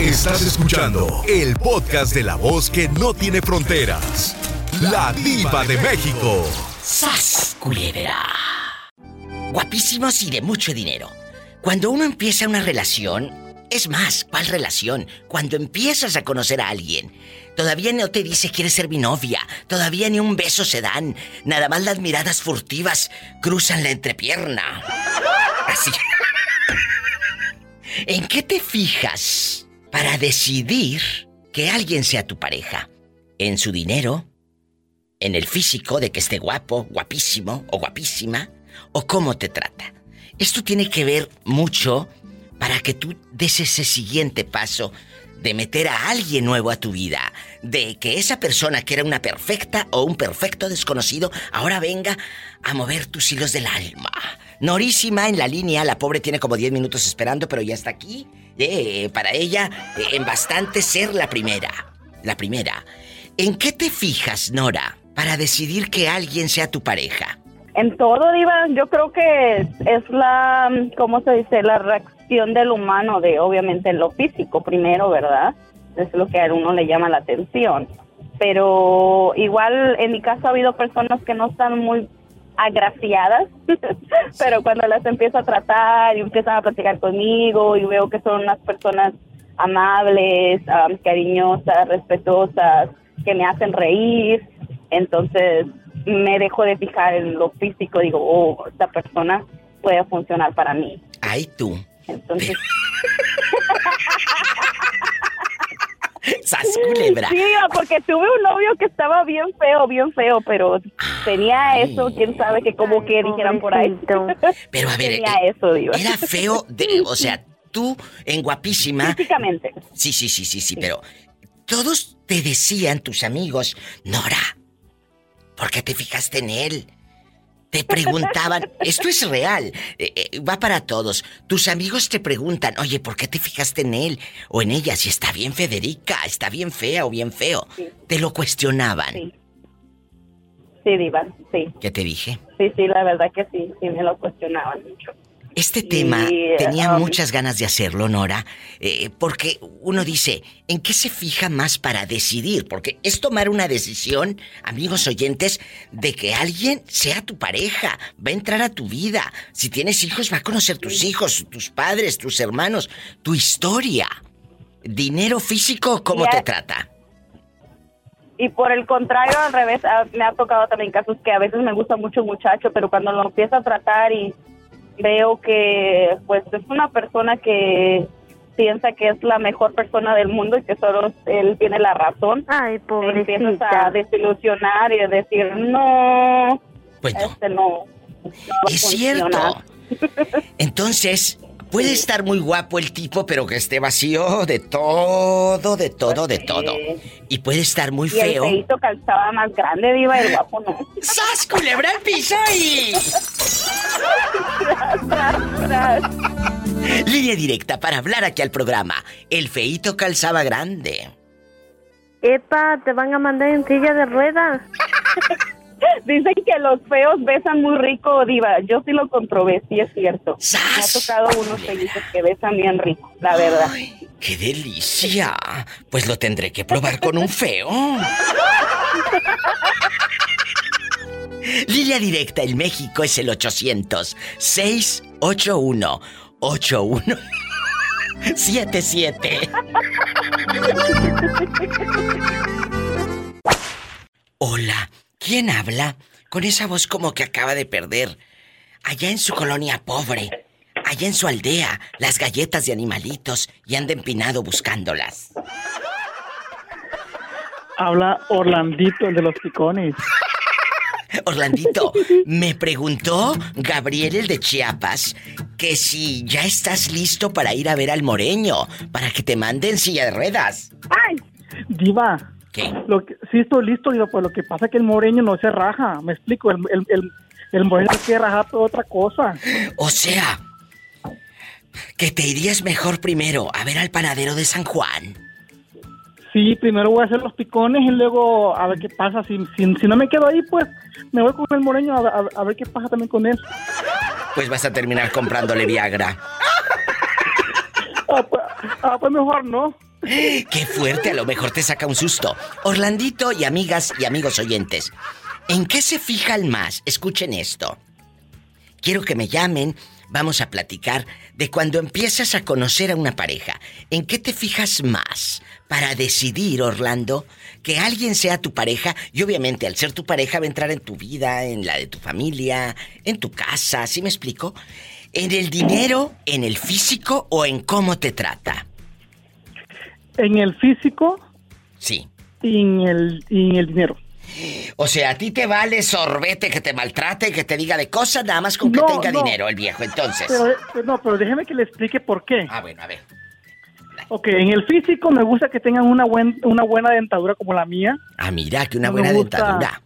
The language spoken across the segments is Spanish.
Estás escuchando el podcast de la voz que no tiene fronteras. La diva de México. ¡Sas, culebra! Guapísimos y de mucho dinero. Cuando uno empieza una relación, es más, ¿cuál relación? Cuando empiezas a conocer a alguien, todavía no te dice quieres ser mi novia, todavía ni un beso se dan, nada más las miradas furtivas cruzan la entrepierna. Así. ¿En qué te fijas para decidir que alguien sea tu pareja? ¿En su dinero? ¿En el físico de que esté guapo, guapísimo o guapísima? ¿O cómo te trata? Esto tiene que ver mucho para que tú des ese siguiente paso de meter a alguien nuevo a tu vida, de que esa persona que era una perfecta o un perfecto desconocido ahora venga a mover tus hilos del alma. Norísima en la línea, la pobre tiene como 10 minutos esperando, pero ya está aquí. Eh, para ella, en bastante ser la primera. La primera. ¿En qué te fijas, Nora, para decidir que alguien sea tu pareja? En todo, Diva, yo creo que es la, ¿cómo se dice? La reacción del humano de, obviamente, lo físico primero, ¿verdad? Es lo que a uno le llama la atención. Pero igual, en mi caso, ha habido personas que no están muy agraciadas, pero cuando las empiezo a tratar y empiezan a platicar conmigo y veo que son unas personas amables, um, cariñosas, respetuosas, que me hacen reír, entonces me dejo de fijar en lo físico, digo, oh, esta persona puede funcionar para mí. Ay, tú. Entonces... ¡Sas culebra! Sí, porque tuve un novio que estaba bien feo, bien feo, pero tenía eso, quién sabe que como que dijeran por ahí. Pero a ver, tenía eh, eso, digo. era feo, de, o sea, tú en guapísima. Físicamente. Sí, sí, sí, sí, sí, pero todos te decían, tus amigos, Nora, ¿por qué te fijaste en él? Te preguntaban, esto es real, eh, eh, va para todos. Tus amigos te preguntan, oye, ¿por qué te fijaste en él o en ella? Si está bien Federica, está bien fea o bien feo. Sí. Te lo cuestionaban. Sí. Sí, Diva, sí. ¿Qué te dije? Sí, sí, la verdad que sí, sí me lo cuestionaban mucho. Este tema tenía um, muchas ganas de hacerlo, Nora, eh, porque uno dice, ¿en qué se fija más para decidir? Porque es tomar una decisión, amigos oyentes, de que alguien sea tu pareja, va a entrar a tu vida. Si tienes hijos, va a conocer tus hijos, tus padres, tus hermanos, tu historia. Dinero físico, ¿cómo te trata? Y por el contrario, al revés, ah, me ha tocado también casos que a veces me gusta mucho un muchacho, pero cuando lo empiezo a tratar y veo que pues es una persona que piensa que es la mejor persona del mundo y que solo él tiene la razón. Ay, Te empiezas pobrecita. a desilusionar y a decir, no, Pues no. este no. no va a Es funcionar". cierto. Entonces, puede estar muy guapo el tipo, pero que esté vacío de todo, de todo, de Pues, todo. Y puede estar muy Y el feo. feito calzaba más grande, diva, el guapo no. ¡Sas, culebra al piso y... Línea directa para hablar aquí al programa. El feito calzaba grande. Epa, te van a mandar en silla de ruedas. Dicen que los feos besan muy rico, diva. Yo sí lo comprobé, sí es cierto. Me ha tocado unos feitos que besan bien rico, la verdad. ¡Ay, qué delicia! Pues lo tendré que probar con un feo. Línea directa en México es el 800 681 8177. Hola, ¿quién habla? Con esa voz como que acaba de perder. Allá en su colonia pobre, allá en su aldea, las galletas de animalitos y anda empinado buscándolas. Habla Orlandito, el de los picones. Orlandito, me preguntó Gabriel el de Chiapas que si ya estás listo para ir a ver al moreño, para que te manden silla de ruedas. ¡Ay! Diva, ¿Qué? lo que, sí estoy listo, Diva, pues lo que pasa es que el moreño no se raja. Me explico, el, el, el, el moreño se quiere rajar por otra cosa. O sea, que te irías mejor primero a ver al panadero de San Juan. Sí, primero voy a hacer los picones y luego a ver qué pasa. Si, si, si no me quedo ahí, pues me voy con el moreño a, a- a ver qué pasa también con él. Pues vas a terminar comprándole Viagra. Ah, pues, ah, pues mejor no. Qué fuerte, a lo mejor te saca un susto. Orlandito y amigas y amigos oyentes, ¿en qué se fijan más? Escuchen esto. Quiero que me llamen, vamos a platicar de cuando empiezas a conocer a una pareja. ¿En qué te fijas más para decidir, Orlando, que alguien sea tu pareja? Y obviamente al ser tu pareja va a entrar en tu vida, en la de tu familia, en tu casa, ¿sí me explico? ¿En el dinero, en el físico o en cómo te trata? En el físico Sí. y en el, y en el dinero. O sea, a ti te vale sorbete que te maltrate, que te diga de cosas, nada más con que No, tenga no. dinero el viejo, entonces. Pero, no, pero déjeme que le explique por qué. Ah, bueno, a ver. Ok, en el físico me gusta que tengan una, buen, una buena dentadura como la mía. Ah, mira, que una No buena gusta. dentadura.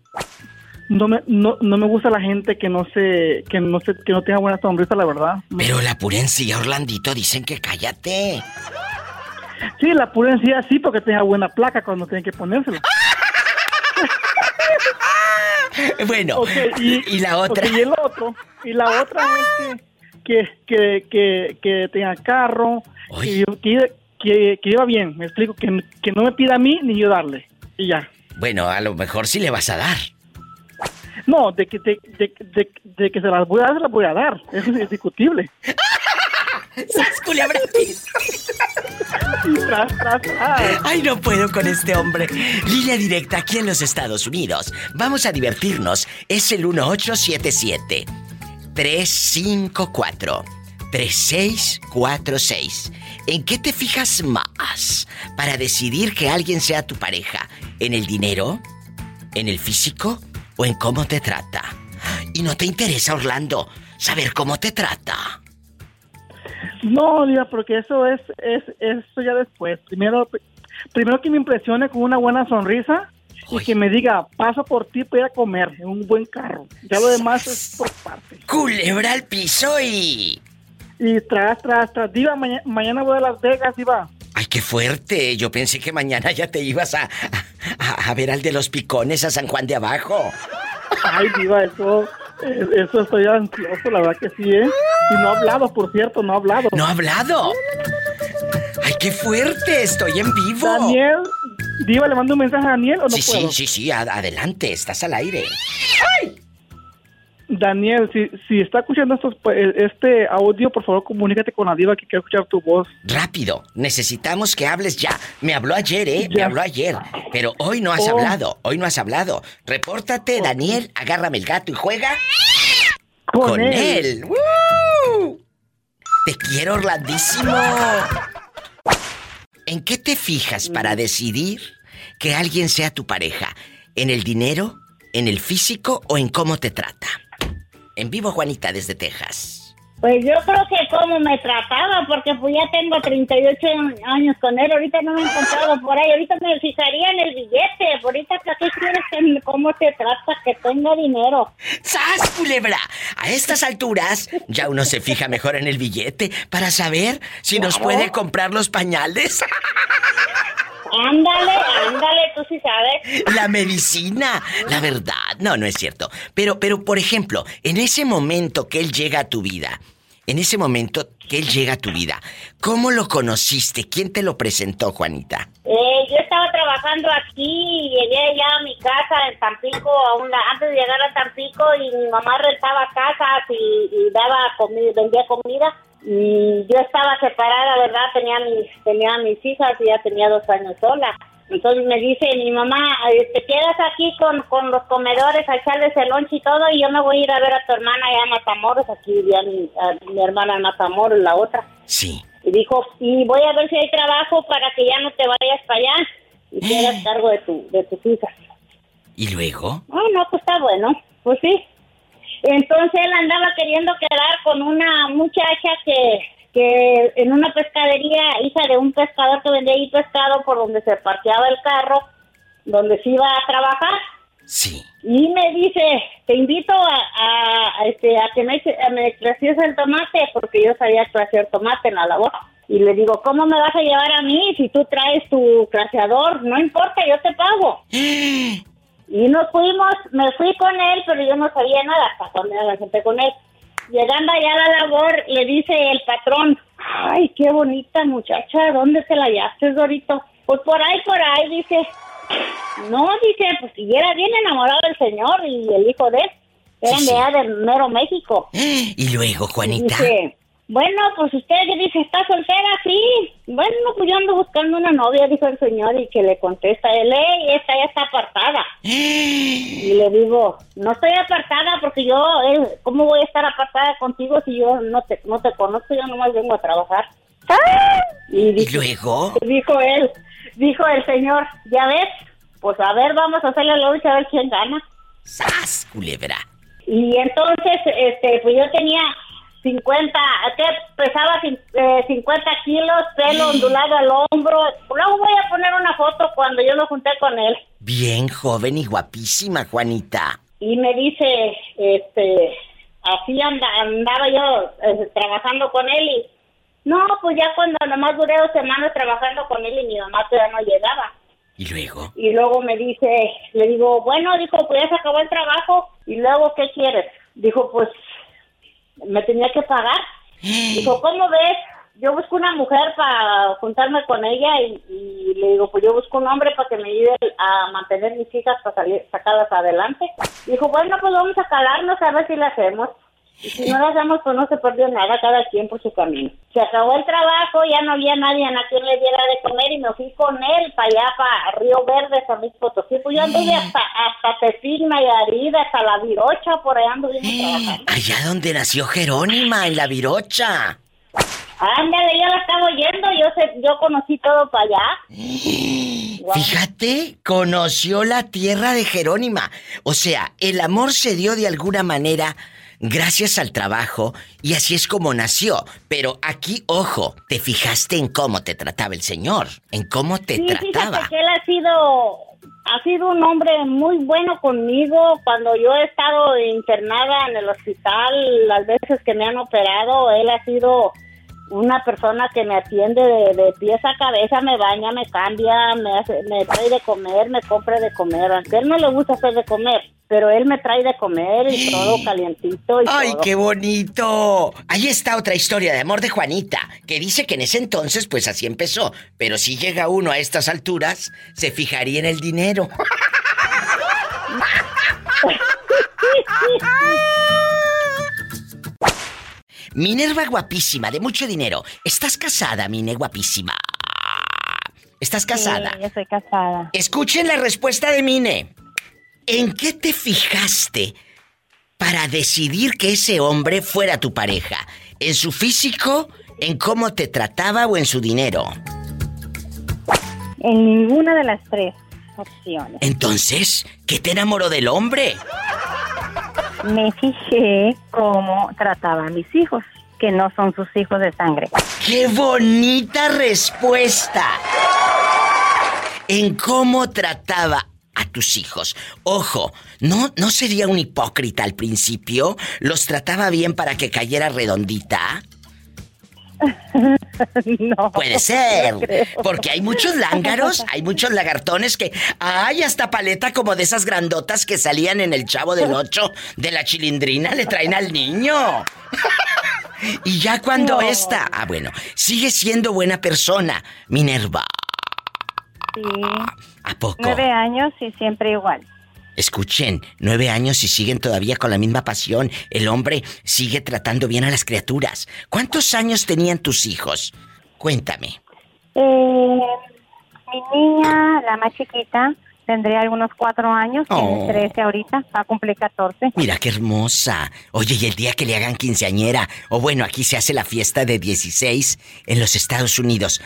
No me, no, no me gusta la gente que no se, que no se, que no tenga buena sonrisa, la verdad. Pero la purencia, Orlandito, dicen que cállate. Sí, la pura en sí porque tenga buena placa cuando tienen que ponérsela. Bueno, y, y la otra. y el otro, y la otra es que, que, que, que, tenga carro, que, que, que lleva bien, me explico, que, que no me pida a mí ni yo darle. Y ya. Bueno, a lo mejor sí le vas a dar. No, de que, de, de, de- de que se las voy a dar, se las voy a dar. Eso es indiscutible. ¡Sas, culebra! Ay, no puedo con este hombre. Línea directa aquí en los Estados Unidos. Vamos a divertirnos. Es el 1877 354 3646. ¿En qué te fijas más para decidir que alguien sea tu pareja? ¿En el dinero? ¿En el físico? ¿O en cómo te trata? Y no te interesa, Orlando, saber cómo te trata. No, Diva, porque eso es, es eso ya después. Primero, primero que me impresione con una buena sonrisa y que me diga, paso por ti para ir a comer en un buen carro. Ya lo demás es por parte. Culebra al piso y... Y tras, tras, tras, Diva, maña- mañana voy a Las Vegas, Diva. Ay, qué fuerte. Yo pensé que mañana ya te ibas a, a, a ver al de los picones a San Juan de Abajo. Ay, Diva, eso, eso estoy ansioso, la verdad que sí, ¿eh? Y no ha hablado, por cierto, no ha hablado. ¿No ha hablado? Ay, qué fuerte. Estoy en vivo. Daniel, Diva, ¿le mando un mensaje a Daniel o no sí, puedo? sí, sí, sí. ad- adelante. Estás al aire. Daniel, si, si está escuchando estos, pues, este audio, por favor, comunícate con la Diva que quiero escuchar tu voz. Rápido. Necesitamos que hables ya. Me habló ayer, ¿eh? Me habló ayer. Pero hoy no has Oh. hablado. Hoy no has hablado. Repórtate, Daniel. Agárrame el gato y juega Con, con, él. él. ¡Woo! Te quiero, Orlandísimo. ¿En qué te fijas para decidir que alguien sea tu pareja? ¿En el dinero, en el físico o en cómo te trata? En vivo, Juanita, desde Texas. Pues yo creo que como me trataba, porque pues ya tengo 38 años con él, ahorita no me he encontrado por ahí, ahorita me fijaría en el billete, ahorita ¿para qué quieres que cómo te trata, que tenga dinero? ¡Sas, culebra! A estas alturas, ya uno se fija mejor en el billete para saber si nos puede comprar los pañales, Ándale, ándale, tú sí sabes. la medicina, la verdad. No, no es cierto. Pero, pero, por ejemplo, en ese momento que él llega a tu vida, en ese momento que él llega a tu vida, ¿cómo lo conociste? ¿Quién te lo presentó, Juanita? Eh, yo estaba trabajando aquí y llegué allá a mi casa en Tampico, a una, antes de llegar a Tampico y mi mamá rentaba casas y, y daba comida, vendía comida y yo estaba separada, ¿verdad? Tenía mis, tenía mis hijas y ya tenía dos años sola. Entonces me dice mi mamá, eh, te quedas aquí con, con los comedores a echarles el lonche y todo y yo me voy a ir a ver a tu hermana allá en Matamoros, aquí vivía mi, a mi hermana en Matamoros, la otra. Sí. Y dijo, y voy a ver si hay trabajo para que ya no te vayas para allá y te hagas cargo de, tu, de tus hijas. ¿Y luego? Ah, no, pues está bueno, pues sí. Entonces él andaba queriendo quedar con una muchacha que, que en una pescadería, hija de un pescador que vendía ahí pescado por donde se parqueaba el carro, donde se iba a trabajar. Sí. Y me dice, te invito a, a, a, este, a que me, me crecies el tomate, porque yo sabía crecer tomate en la labor. Y le digo, ¿cómo me vas a llevar a mí si tú traes tu craseador? No importa, yo te pago. Y nos fuimos, me fui con él, pero yo no sabía nada hasta cuando me senté con él. Llegando allá a la labor, le dice el patrón Ay, qué bonita muchacha, ¿dónde se la hallaste, Dorito? Pues por ahí, por ahí, dice. No, dice, pues si era bien enamorado del señor y el hijo de él. Eran Sí, de sí. del mero México. Y luego, Juanita. Dice, bueno, pues usted dice, ¿está soltera? Sí. Bueno, pues yo ando buscando una novia, dijo el señor, y que le contesta él, "Ey, esta ya está apartada. Y le digo, no estoy apartada porque yo, eh, ¿cómo voy a estar apartada contigo si yo no te, no te conozco? Yo nomás vengo a trabajar. Y Y dice, luego. dijo él, dijo el señor, ¿ya ves? Pues a ver, vamos a hacerle la lucha a ver quién gana. ¡Sas, culebra! Y entonces, este, pues yo tenía 50, que pesaba eh, 50 kilos, pelo ondulado al hombro. Luego voy a poner una foto cuando yo lo junté con él. Bien joven y guapísima, Juanita. Y me dice, este, así anda- andaba yo eh, trabajando con él y, no, pues ya cuando nomás duré dos semanas trabajando con él y mi mamá todavía no llegaba. Y luego. Y luego me dice, le digo, bueno, dijo, pues ya se acabó el trabajo. Y luego, ¿qué quieres? Dijo, pues, me tenía que pagar. Dijo, ¿cómo ves? Yo busco una mujer para juntarme con ella y, le digo, pues yo busco un hombre para que me ayude a mantener mis hijas para salir, sacarlas adelante. Dijo, bueno, pues vamos a calarnos a ver si la hacemos. Y si no la hacemos, pues no se perdió nada, cada quien por su camino. Se acabó el trabajo, ya no había nadie a quien le diera de comer y me fui con él para allá, para Río Verde, San Luis Potosí. Pues yo anduve hasta, hasta Tepil, Nayarit, hasta La Virocha, por allá anduve trabajando. Allá donde nació Jerónima, en la Virocha. Ándale, yo la estaba oyendo, yo sé, yo conocí todo para allá. Fíjate, conoció la tierra de Jerónima. O sea, el amor se dio de alguna manera gracias al trabajo y así es como nació. Pero aquí, ojo, te fijaste en cómo te trataba el Señor, en cómo te Sí, trataba. que él ha sido, ha sido un hombre muy bueno conmigo. Cuando yo he estado internada en el hospital, las veces que me han operado, él ha sido una persona que me atiende de, de pies a cabeza, me baña, me cambia, me, hace, me trae de comer, me compra de comer. Aunque él no le gusta hacer de comer, pero él me trae de comer y todo calientito y ¡Ay, todo. qué bonito! Ahí está otra historia de amor de Juanita, que dice que en ese entonces pues así empezó, pero si llega uno a estas alturas, se fijaría en el dinero. Minerva guapísima, de mucho dinero. ¿Estás casada, Mine guapísima? ¿Estás casada? Sí, yo soy casada. Escuchen la respuesta de Mine. ¿En qué te fijaste para decidir que ese hombre fuera tu pareja? ¿En su físico, en cómo te trataba o en su dinero? En ninguna de las tres opciones. Entonces, ¿qué te enamoró del hombre? Me fijé cómo trataba a mis hijos, que no son sus hijos de sangre. ¡Qué bonita respuesta! En cómo trataba a tus hijos. Ojo, ¿no, ¿no sería un hipócrita al principio? ¿Los trataba bien para que cayera redondita? no. Puede ser. no. Porque hay muchos lángaros, hay muchos lagartones que. ¡Ay, hasta paleta como de esas grandotas que salían en el chavo del ocho de la chilindrina le traen al niño! y ya cuando No. esta. Ah, bueno, sigue siendo buena persona, Minerva. Sí. ¿A poco? Nueve años y siempre igual. Escuchen, nueve años y siguen todavía con la misma pasión. El hombre sigue tratando bien a las criaturas. ¿Cuántos años tenían tus hijos? Cuéntame. Eh, mi niña, la más chiquita, tendría algunos cuatro años, Oh. tiene 13 ahorita, va a cumplir 14. Mira qué hermosa. Oye, y el día que le hagan quinceañera, o bueno, aquí se hace la fiesta de 16 en los Estados Unidos,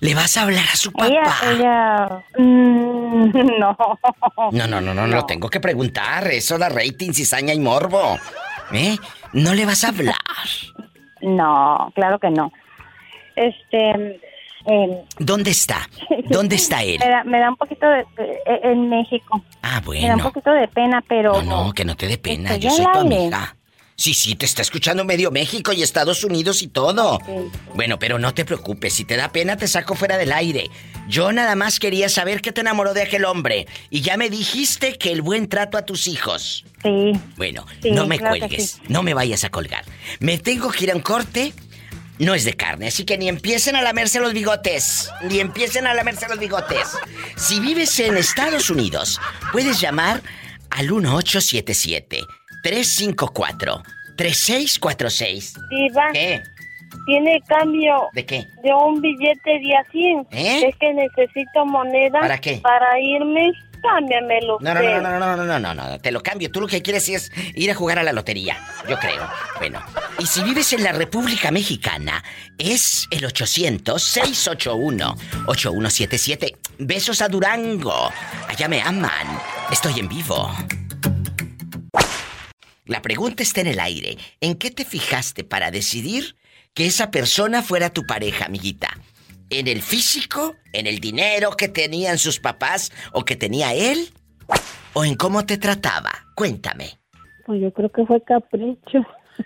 ¿le vas a hablar a su papá? Ella, ella, mm, no. No, no, no, no, lo tengo que preguntar. Eso da rating, cizaña y morbo. ¿Eh? ¿No le vas a hablar? No, claro que no. Este, eh, ¿Dónde está? ¿Dónde está él? me da, me da un poquito de, eh, en México. Ah, Me da un bueno. poquito de pena, pero No, no, que no te dé pena. Yo soy tu amiga. Sí, sí, te está escuchando medio México y Estados Unidos y todo. Bueno, pero no te preocupes. Si te da pena, te saco fuera del aire. Yo nada más quería saber qué te enamoró de aquel hombre. Y ya me dijiste que el buen trato a tus hijos. sí. Bueno, Sí, no me claro cuelgues. sí. No me vayas a colgar. Me tengo que ir a un corte. no es de carne, así que ni empiecen a lamerse los bigotes, ni empiecen a lamerse los bigotes. Si vives en Estados Unidos, puedes llamar al 1877 354 3646. Diva, ¿Qué? tiene cambio ¿De qué? de un billete de a 100. ¿Eh? Es que necesito moneda. ¿Para qué? Para irme. Cámbiamelo No, no, no, no, no, no, no, no, no, te lo cambio. Tú lo que quieres es ir a jugar a la lotería, yo creo. Bueno, y si vives en la República Mexicana, es el 800-681-8177. Besos a Durango. Allá me aman. Estoy en vivo. La pregunta está en el aire. ¿En qué te fijaste para decidir que esa persona fuera tu pareja, amiguita? ¿En el físico? ¿En el dinero que tenían sus papás o que tenía él? ¿O en cómo te trataba? Cuéntame. Pues yo creo que fue capricho.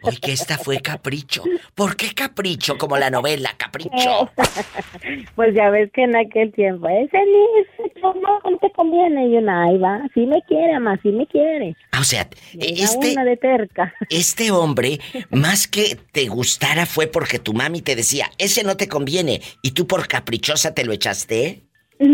Hoy que esta fue capricho. ¿Por qué capricho como la novela Capricho? Pues ya ves que en aquel tiempo, ese ni ese no, no te conviene. Y una, ahí va, sí me quiere, más sí me quiere. Ah, o sea, este, una de terca. este hombre, más que te gustara fue porque tu mami te decía, ese no te conviene, y tú por caprichosa te lo echaste.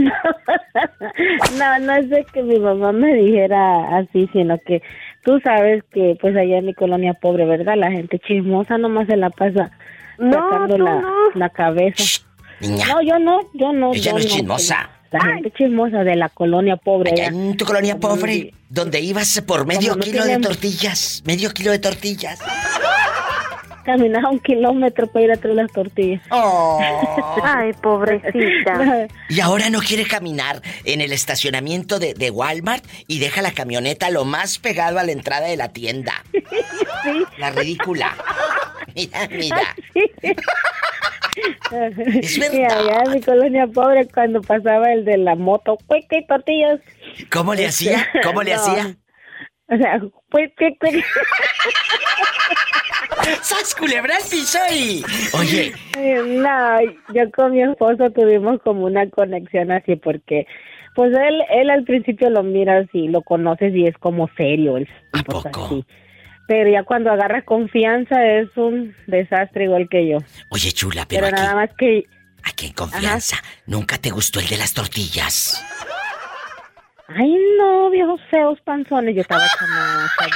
No, no, no es de que mi mamá me dijera así, sino que tú sabes que pues allá en mi colonia pobre, ¿verdad? La gente chismosa nomás se la pasa No, tú la, no. la cabeza. Shh, niña, No, yo no, yo no. Ella yo no es chismosa. La gente chismosa de la colonia pobre. allá allá. en tu colonia pobre, donde ibas por medio no kilo de tortillas, medio kilo de tortillas. Caminaba un kilómetro para ir a traer las tortillas. Oh. Ay, pobrecita. Y ahora no quiere caminar en el estacionamiento de, de Walmart y deja la camioneta lo más pegado a la entrada de la tienda. La ridícula. Mira, mira. Es Y verdad. allá en mi colonia pobre, cuando pasaba el de la moto, pues qué tortillas. ¿Cómo le hacía? ¿Cómo le No. hacía? O sea, pues qué. ¡Sas culebra al piso y... Oye, No, yo con mi esposo tuvimos como una conexión así porque, pues él, él al principio lo miras y lo conoces y es como serio, él, ¿A pues, poco? así. Pero ya cuando agarra confianza es un desastre igual que yo. oye chula, pero, Pero aquí, nada más que aquí en confianza, ¿nunca te gustó el de las tortillas? Ay, no, viejos feos panzones. Yo estaba chamaca.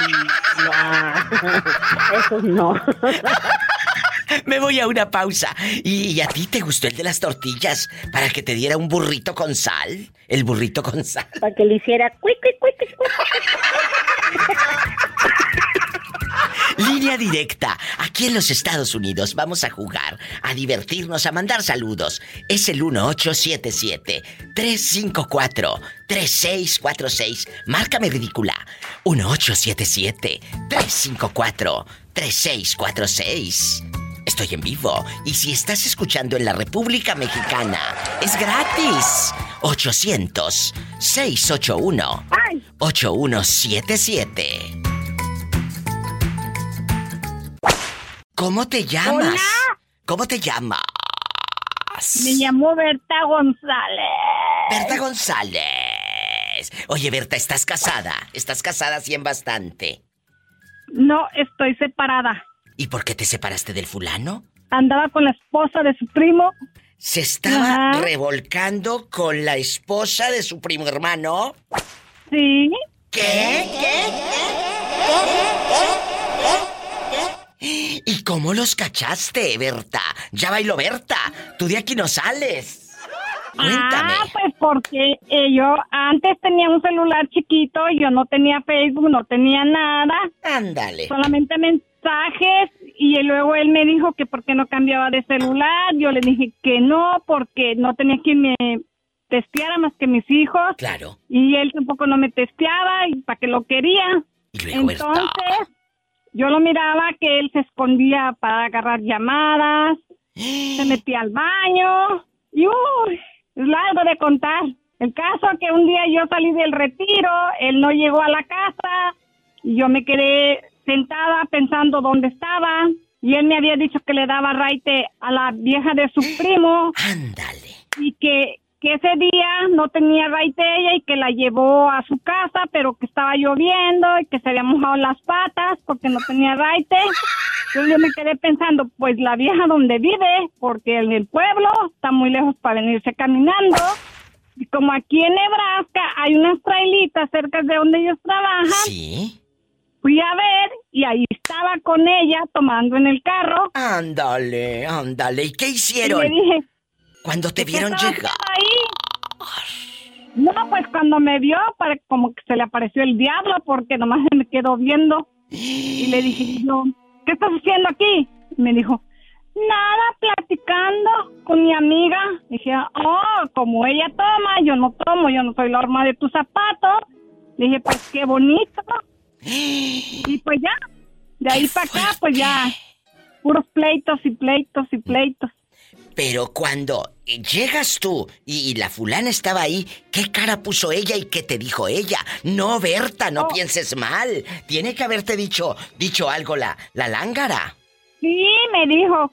No, esos no. Me voy a una pausa. ¿Y, y a ti te gustó el de las tortillas para que te diera un burrito con sal? El burrito con sal. Para que le hiciera cuic, cuic, cuic, cuic. Línea directa. Aquí en los Estados Unidos vamos a jugar, a divertirnos, a mandar saludos. Es el 1877-354-3646. Márcame ridícula. 1877-354-3646. Estoy en vivo y si estás escuchando en la República Mexicana, es gratis. 800-681-8177. ¿Cómo te llamas? ¿Cómo te llamas? Me llamó Berta González. Berta González. Oye, Berta, ¿estás casada? ¿Estás casada 100 bastante? No, estoy separada. ¿Y por qué te separaste del fulano? Andaba con la esposa de su primo. ¿Se estaba Ajá. revolcando con la esposa de su primo hermano? Sí. ¿Qué? ¿Y cómo los cachaste, Berta? Ya bailó Berta. Tú de aquí no sales. Cuéntame. Ah, pues porque eh, yo antes tenía un celular chiquito, yo no tenía Facebook, no tenía nada, Ándale. solamente mensajes y luego él me dijo que por qué no cambiaba de celular, yo le dije que no, porque no tenía quien me testeara más que mis hijos Claro. y él tampoco no me testeaba y para que lo quería. Y luego. Entonces, yo lo miraba que él se escondía para agarrar llamadas, se metía al baño y uy, es largo de contar. El caso que un día yo salí del retiro, él no llegó a la casa y yo me quedé sentada pensando dónde estaba y él me había dicho que le daba raite a la vieja de su primo Ándale. y que, que ese día no tenía raite ella y que la llevó a su casa, pero que estaba lloviendo y que se había mojado las patas porque no tenía raite. Entonces yo me quedé pensando, pues la vieja donde vive, porque en el pueblo está muy lejos para venirse caminando. Y como aquí en Nebraska hay unas trailitas cerca de donde ellos trabajan, Sí. fui a ver y ahí estaba con ella tomando en el carro. Ándale, ándale. ¿Y qué Y hicieron le dije, cuando te ¿qué vieron llegar? ahí? No, pues cuando me vio, como que se le apareció el diablo porque nomás se me quedó viendo. Y le dije yo, ¿qué estás haciendo aquí? Y me dijo, nada, platicando con mi amiga. Dije, oh, como ella toma, yo no tomo, yo no soy la horma de tu zapato. Le dije, pues qué bonito. Y pues ya, de ahí ¡Qué para acá, pues ya, puros pleitos y pleitos y pleitos. Pero cuando llegas tú y, y la fulana estaba ahí, ¿qué cara puso ella y qué te dijo ella? No, Berta, no Oh. pienses mal. Tiene que haberte dicho, dicho algo la, la lángara. Sí, me dijo.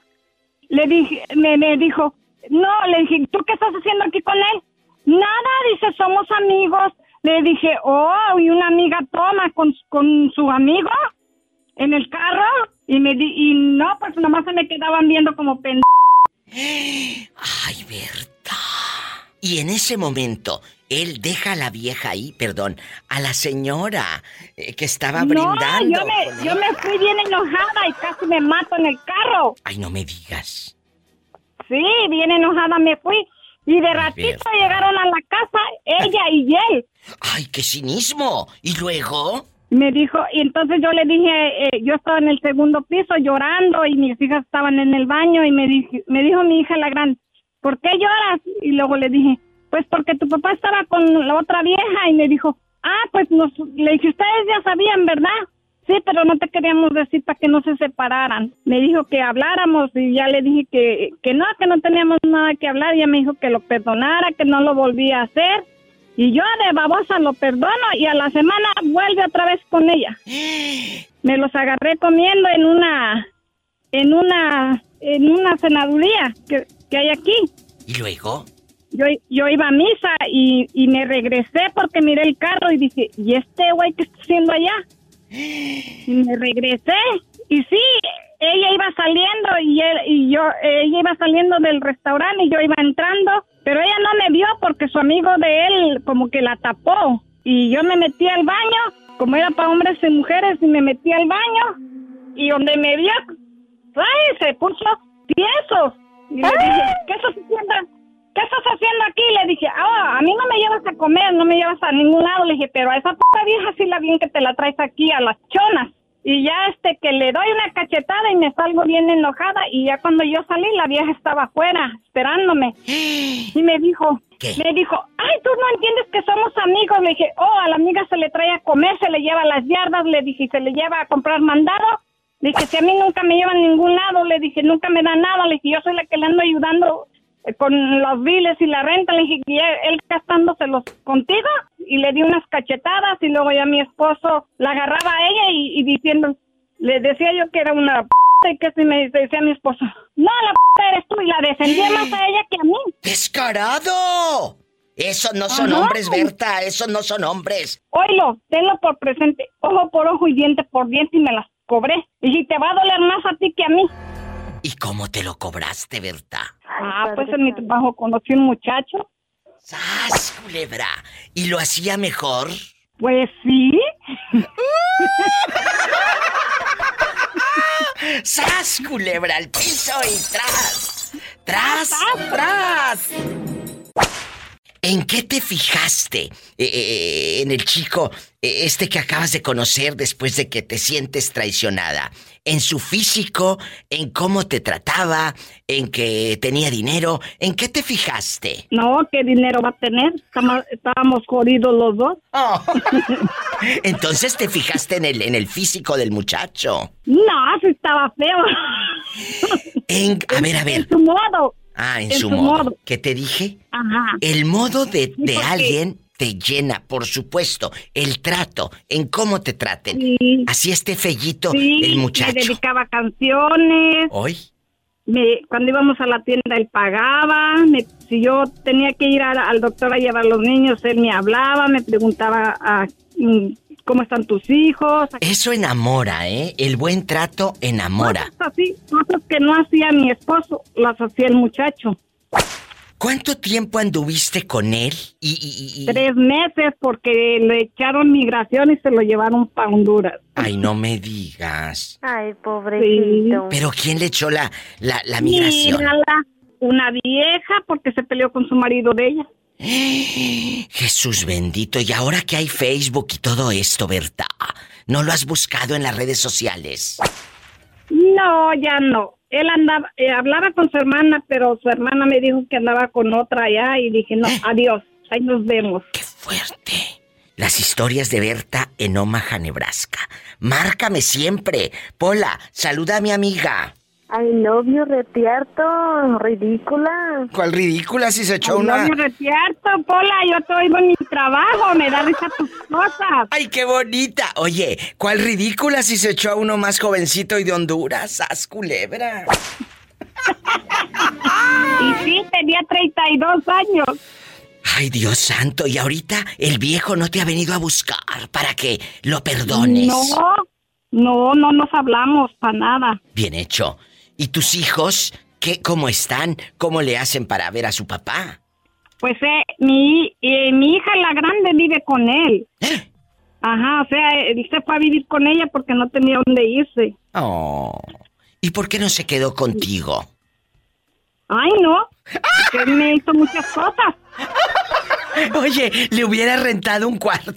Le dije, me, me dijo, no, le dije, ¿tú qué estás haciendo aquí con él? Nada, dice, somos amigos. Le dije, oh, y una amiga toma con, con su amigo en el carro. Y me di, y no, pues nomás se me quedaban viendo como pend... Ay, Berta. Y en ese momento, él deja a la vieja ahí, perdón, a la señora eh, que estaba No, brindando. yo me, yo me fui bien enojada y casi me mato en el carro. Ay, no me digas. Sí, bien enojada me fui. Y de ratito Berta. llegaron a la casa ella y él. Ay, qué cinismo. ¿Y luego? Me dijo, y entonces yo le dije, eh, yo estaba en el segundo piso llorando y mis hijas estaban en el baño y me, dije, me dijo mi hija la gran, ¿por qué lloras? Y luego le dije, pues porque tu papá estaba con la otra vieja y me dijo, ah, pues nos, le dije, ustedes ya sabían, ¿verdad? Sí, pero no te queríamos decir para que no se separaran. Me dijo que habláramos y ya le dije que, que no, que no teníamos nada que hablar. Y ella me dijo que lo perdonara, que no lo volvía a hacer. Y yo de babosa lo perdono y a la semana vuelve otra vez con ella. Me los agarré comiendo en una, en una, en una cenaduría que, que hay aquí. ¿Y luego? Yo, yo iba a misa y, y me regresé porque miré el carro y dije, ¿y este güey qué está haciendo allá? Y me regresé y sí, ella iba saliendo y, él, y yo, ella iba saliendo del restaurante y yo iba entrando, pero ella no me vio porque su amigo de él como que la tapó y yo me metí al baño, como era para hombres y mujeres, y me metí al baño y donde me vio, ay, se puso tieso. Y le dije, ¿qué estás haciendo? ¿Qué estás haciendo aquí? Le dije, ah, a mí no me llevas a comer, no me llevas a ningún lado. Le dije, pero a esa puta vieja sí la bien que te la traes aquí a las chonas. Y ya este que le doy una cachetada y me salgo bien enojada y ya cuando yo salí la vieja estaba afuera esperándome y me dijo, ¿Qué? me dijo, ay, tú no entiendes que somos amigos. Le dije, oh, a la amiga se le trae a comer, se le lleva las yardas, le dije, y se le lleva a comprar mandado. Le dije, si a mí nunca me llevan a ningún lado, le dije, nunca me da nada. Le dije, yo soy la que le ando ayudando con los biles y la renta. Le dije, y él, gastándoselos contigo. Y le di unas cachetadas y luego ya mi esposo la agarraba a ella y, y diciendo, le decía yo que era una p y que si me decía mi esposo, no, la p eres tú. Y la defendía más a ella que a mí. ¡Descarado! Esos no son Ajá. hombres, Berta, esos no son hombres. Oilo, tenlo por presente, ojo por ojo y diente por diente y me las cobré. Y si te va a doler más a ti que a mí. ¿Y cómo te lo cobraste, Berta? Ah, pues en mi trabajo conocí un muchacho. ¡Sas, culebra! ¿Y lo hacía mejor? Pues sí. ¡Sas, culebra al piso y tras! ¡Tras, tras! ¿En qué te fijaste eh, eh, en el chico, eh, este que acabas de conocer después de que te sientes traicionada? ¿En su físico? ¿En cómo te trataba? ¿En que tenía dinero? ¿En qué te fijaste? No, ¿qué dinero va a tener? Estábamos jodidos los dos. Oh. Entonces te fijaste en el, en el físico del muchacho. No, sí estaba feo. En, a ver, a ver. En su modo. Ah, en, en su su modo. modo. ¿Qué te dije? Ajá. El modo de, de alguien te llena, por supuesto. El trato, en cómo te traten. Sí. Así esté fellito Sí, el me muchacho. dedicaba canciones. Hoy. Me, cuando íbamos a la tienda, él pagaba. Me- si yo tenía que ir a- al doctor a llevar a los niños, él me hablaba, me preguntaba a, mm, cómo están tus hijos. Eso enamora, ¿eh? El buen trato enamora. Cosas así, cosas que no hacía mi esposo, las hacía el muchacho. ¿Cuánto tiempo anduviste con él? Y, y- Tres meses porque le echaron migración y se lo llevaron para Honduras. Ay, no me digas. Ay, pobrecito. Pero ¿quién le echó la, la, la migración? Mírala, una vieja porque se peleó con su marido de ella. Jesús bendito, y ahora que hay Facebook y todo esto, Berta, ¿no lo has buscado en las redes sociales? No, ya no. Él andaba, eh, hablaba con su hermana, pero su hermana me dijo que andaba con otra allá y dije, no, adiós, ahí nos vemos. ¡Qué fuerte! Las historias de Berta en Omaha, Nebraska. Márcame siempre. Pola, saluda a mi amiga. I love you, retierto, ridícula. ¿Cuál ridícula si se echó No una... me retierto, Pola, yo estoy en mi trabajo, me da risa tus cosas. ¡Ay, qué bonita! Oye, ¿cuál ridícula si se echó a uno más jovencito y de Honduras? ¡Sas, culebra! Y sí, tenía 32 años. Ay, Dios santo, y ahorita el viejo no te ha venido a buscar para que lo perdones. No, no, no nos hablamos para nada. Bien hecho. ¿Y tus hijos? ¿Qué, ¿Cómo están? ¿Cómo le hacen para ver a su papá? Pues eh, mi, eh, mi hija, la grande, vive con él. ¿Eh? Ajá, o sea, él se fue a vivir con ella porque no tenía dónde irse. Oh. ¿Y por qué no se quedó contigo? Ay, no, porque él me hizo muchas cosas. Oye, le hubiera rentado un cuarto.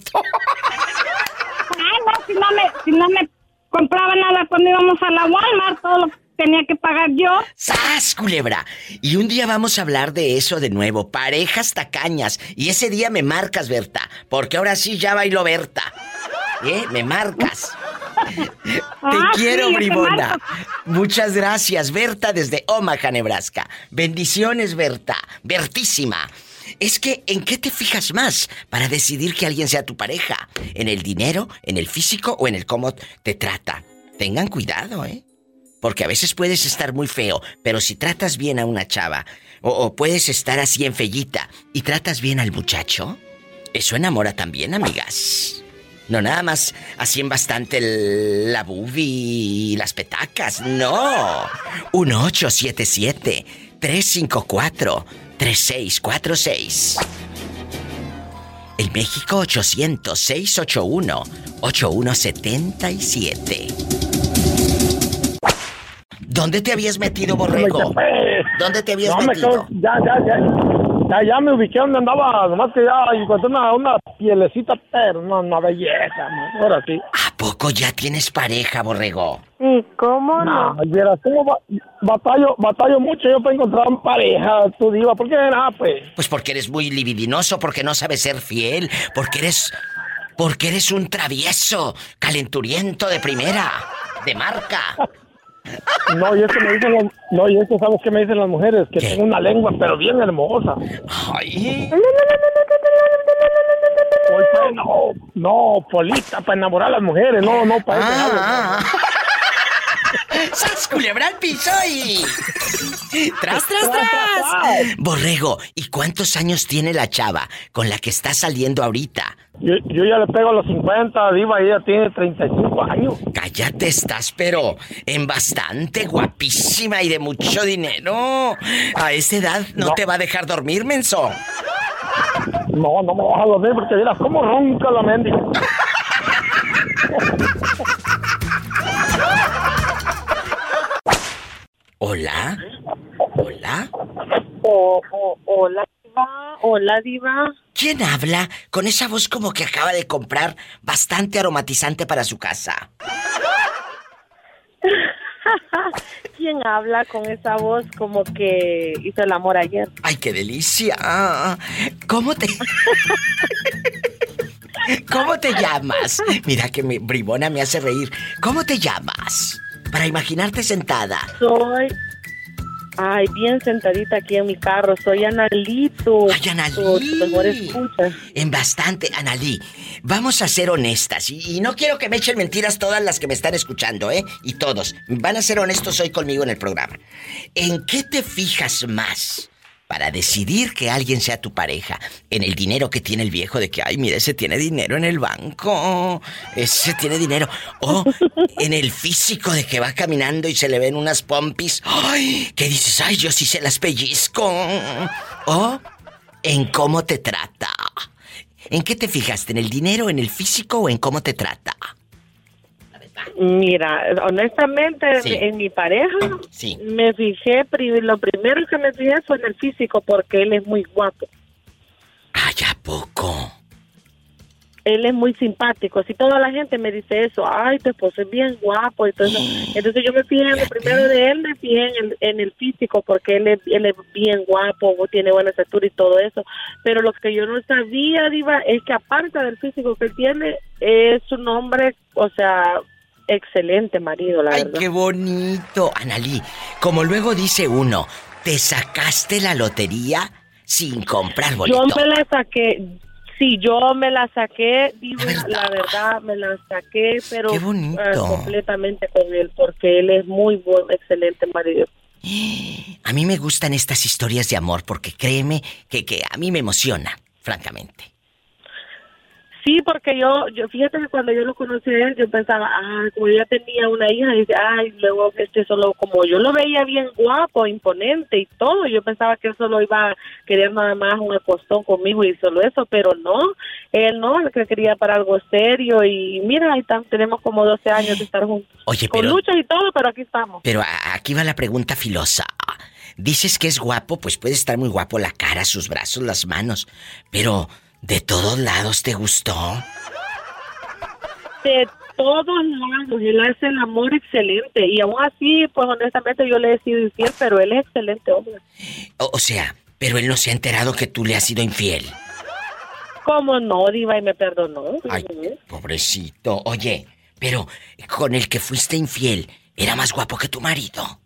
Ay, no, si no me, si no me compraba nada cuando íbamos a la Walmart, todo lo que tenía que pagar yo. ¡Sas, culebra! Y un día vamos a hablar de eso de nuevo. Parejas tacañas. Y ese día me marcas, Berta. Porque ahora sí ya bailo Berta. ¿Eh? Me marcas. Te Ah, quiero, sí, bribona. Muchas gracias, Berta, desde Omaha, Nebraska. Bendiciones, Berta. Bertísima. Es que, ¿en qué te fijas más para decidir que alguien sea tu pareja? ¿En el dinero, en el físico o en el cómo te trata? Tengan cuidado, ¿eh? Porque a veces puedes estar muy feo, pero si tratas bien a una chava, o, puedes estar así en fellita y tratas bien al muchacho, eso enamora también, amigas. No nada más así en bastante la boobie y las petacas, no. 1877-354-3646. El México 800-681-8177. ¿Dónde te habías metido, borrego? ¿Dónde te habías No, me metido? quedo- ya, ya, ya, ya, ya me ubiqué donde andaba, nomás que ya encontré una, una pielecita, pero una, una belleza, man, ahora sí. ¿A poco ya tienes pareja, borrego? Sí, ¿cómo no? No, ¿cómo ba- batallo, batallo mucho yo para encontrar pareja, tú diva, ¿por qué nada, pues? Pues porque eres muy libidinoso, porque no sabes ser fiel, porque eres. porque eres un travieso, calenturiento de primera, de marca. No, y eso me dicen las, no, y eso sabes qué me dicen las mujeres, que ¿Qué? tengo una lengua, pero bien hermosa. Ay. Pues, no, no, Polita, para enamorar a las mujeres, no, no, para eso Ah, ah. ¡Sas culebra al piso y. ¡Tras, tras, tras! Borrego, ¿y cuántos años tiene la chava con la que está saliendo ahorita? Yo, yo ya le pego a los 50, Diva, y ella tiene 35 años. Cállate, estás, pero en bastante guapísima y de mucho dinero. A esa edad no, No. te va a dejar dormir, menso. No, no me vas a dormir porque mira cómo ronca la mendiga. ¿Hola? ¿Hola? Oh, oh, hola, diva. Hola, diva. ¿Quién habla con esa voz como que acaba de comprar bastante aromatizante para su casa? ¿Quién habla con esa voz como que hizo el amor ayer? ¡Ay, qué delicia! ¿Cómo te... ¿Cómo te llamas? Mira que mi bribona me hace reír. ¿Cómo te llamas? Para imaginarte sentada. Soy... Ay, bien sentadita aquí en mi carro. Soy Analito. Ay, Analí. Mejor escucha. En bastante, Analí. Vamos a ser honestas. Y, y no quiero que me echen mentiras todas las que me están escuchando, ¿eh? Y todos. Van a ser honestos hoy conmigo en el programa. ¿En qué te fijas más para decidir que alguien sea tu pareja? ¿En el dinero que tiene el viejo de que, ay, mira, ese tiene dinero en el banco, ese tiene dinero? ¿O en el físico de que va caminando y se le ven unas pompis, ay, que dices, ay, yo sí se las pellizco? ¿O en cómo te trata? ¿En qué te fijaste? ¿En el dinero, en el físico o en cómo te trata? Mira, honestamente, en mi pareja, me fijé, lo primero que me fijé fue en el físico, porque él es muy guapo. Ay, ¿a poco? Él es muy simpático. Si toda la gente me dice eso, ay, tu esposo es bien guapo. Entonces, entonces yo me fijé en lo primero de él, me fijé en el, en el físico, porque él es, él es bien guapo, tiene buena estatura y todo eso. Pero lo que yo no sabía, Diva, es que aparte del físico que tiene, es un hombre, o sea, excelente marido, la Ay, verdad. qué bonito. Analí, como luego dice uno, ¿te sacaste la lotería sin comprar boleto? Yo me la saqué, sí, yo me la saqué, digo, la verdad, me la saqué, pero Qué bonito. eh, completamente con él, porque él es muy buen, excelente marido. A mí me gustan estas historias de amor porque créeme que, que a mí me emociona, francamente. Sí, porque yo, yo fíjate que cuando yo lo conocí a él, yo pensaba, ah, como yo ya tenía una hija, y dice, ay, luego este solo, como yo lo veía bien guapo, imponente y todo, yo pensaba que él solo iba a querer nada más un acostón conmigo y solo eso, pero no, él no, él que quería para algo serio y mira, ahí están, tenemos como 12 años de estar juntos. Oye, Con pero- luchas y todo, pero aquí estamos. Pero aquí va la pregunta filosa. Dices que es guapo, pues puede estar muy guapo la cara, sus brazos, las manos. Pero, ¿de todos lados te gustó? de todos lados, él hace el amor excelente y aún así, pues honestamente yo le he sido infiel, pero él es excelente hombre. O, o sea, pero él no se ha enterado que tú le has sido infiel. ¿Cómo no, Diva? Y me perdonó. Ay, pobrecito. Oye, pero con el que fuiste infiel, ¿era más guapo que tu marido?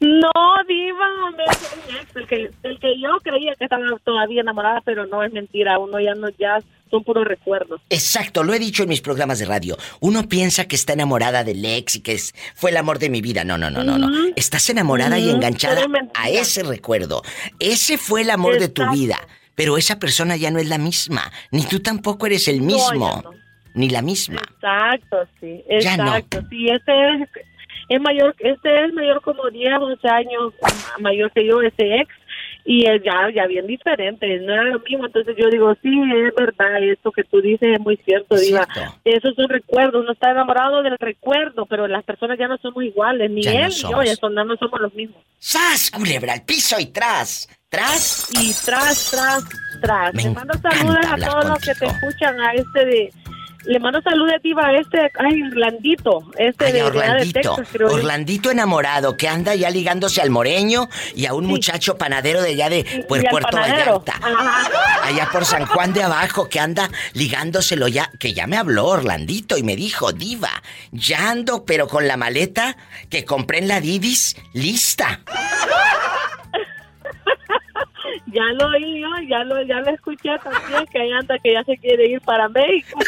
No, Diva, ex, el que, el que yo creía que estaba todavía enamorada, pero no es mentira, uno ya no, ya son puros recuerdos. Exacto, lo he dicho en mis programas de radio. Uno piensa que está enamorada del ex y que es, fue el amor de mi vida. No, no, no, no, no. Estás enamorada y enganchada es a ese recuerdo. Ese fue el amor de tu Exacto. vida. Pero esa persona ya no es la misma. Ni tú tampoco eres el mismo. no. Ni la misma. Exacto, sí, Ya no. exacto. Sí, este es, es mayor, este es mayor como 10, 11 años mayor que yo, ese ex, y es ya, ya bien diferente, no era lo mismo. Entonces yo digo, sí, es verdad, esto que tú dices es muy cierto, Diva. Eso es un recuerdo, uno está enamorado del recuerdo, pero las personas ya no somos iguales, ni Ya no él ni yo, ya son, no somos los mismos. ¡Sas, culebra, al piso y tras! ¡Tras! Y tras, tras, tras. Me Le mando saludos a todos los que te escuchan, a este de... Le mando saludos a ti, a este, ay, Orlandito, este Ay, de, a de Orlandito, Texas, creo yo. Orlandito enamorado que anda ya ligándose al moreño y a un muchacho panadero de allá de Puer- Puerto panadero. Vallarta. Ajá. Allá por San Juan de Abajo que anda ligándoselo ya, que ya me habló Orlandito y me dijo, diva, ya ando pero con la maleta que compré en la Didis lista. Ya lo oí yo, ya lo, ya lo escuché también, que ahí anda, que ya se quiere ir para México.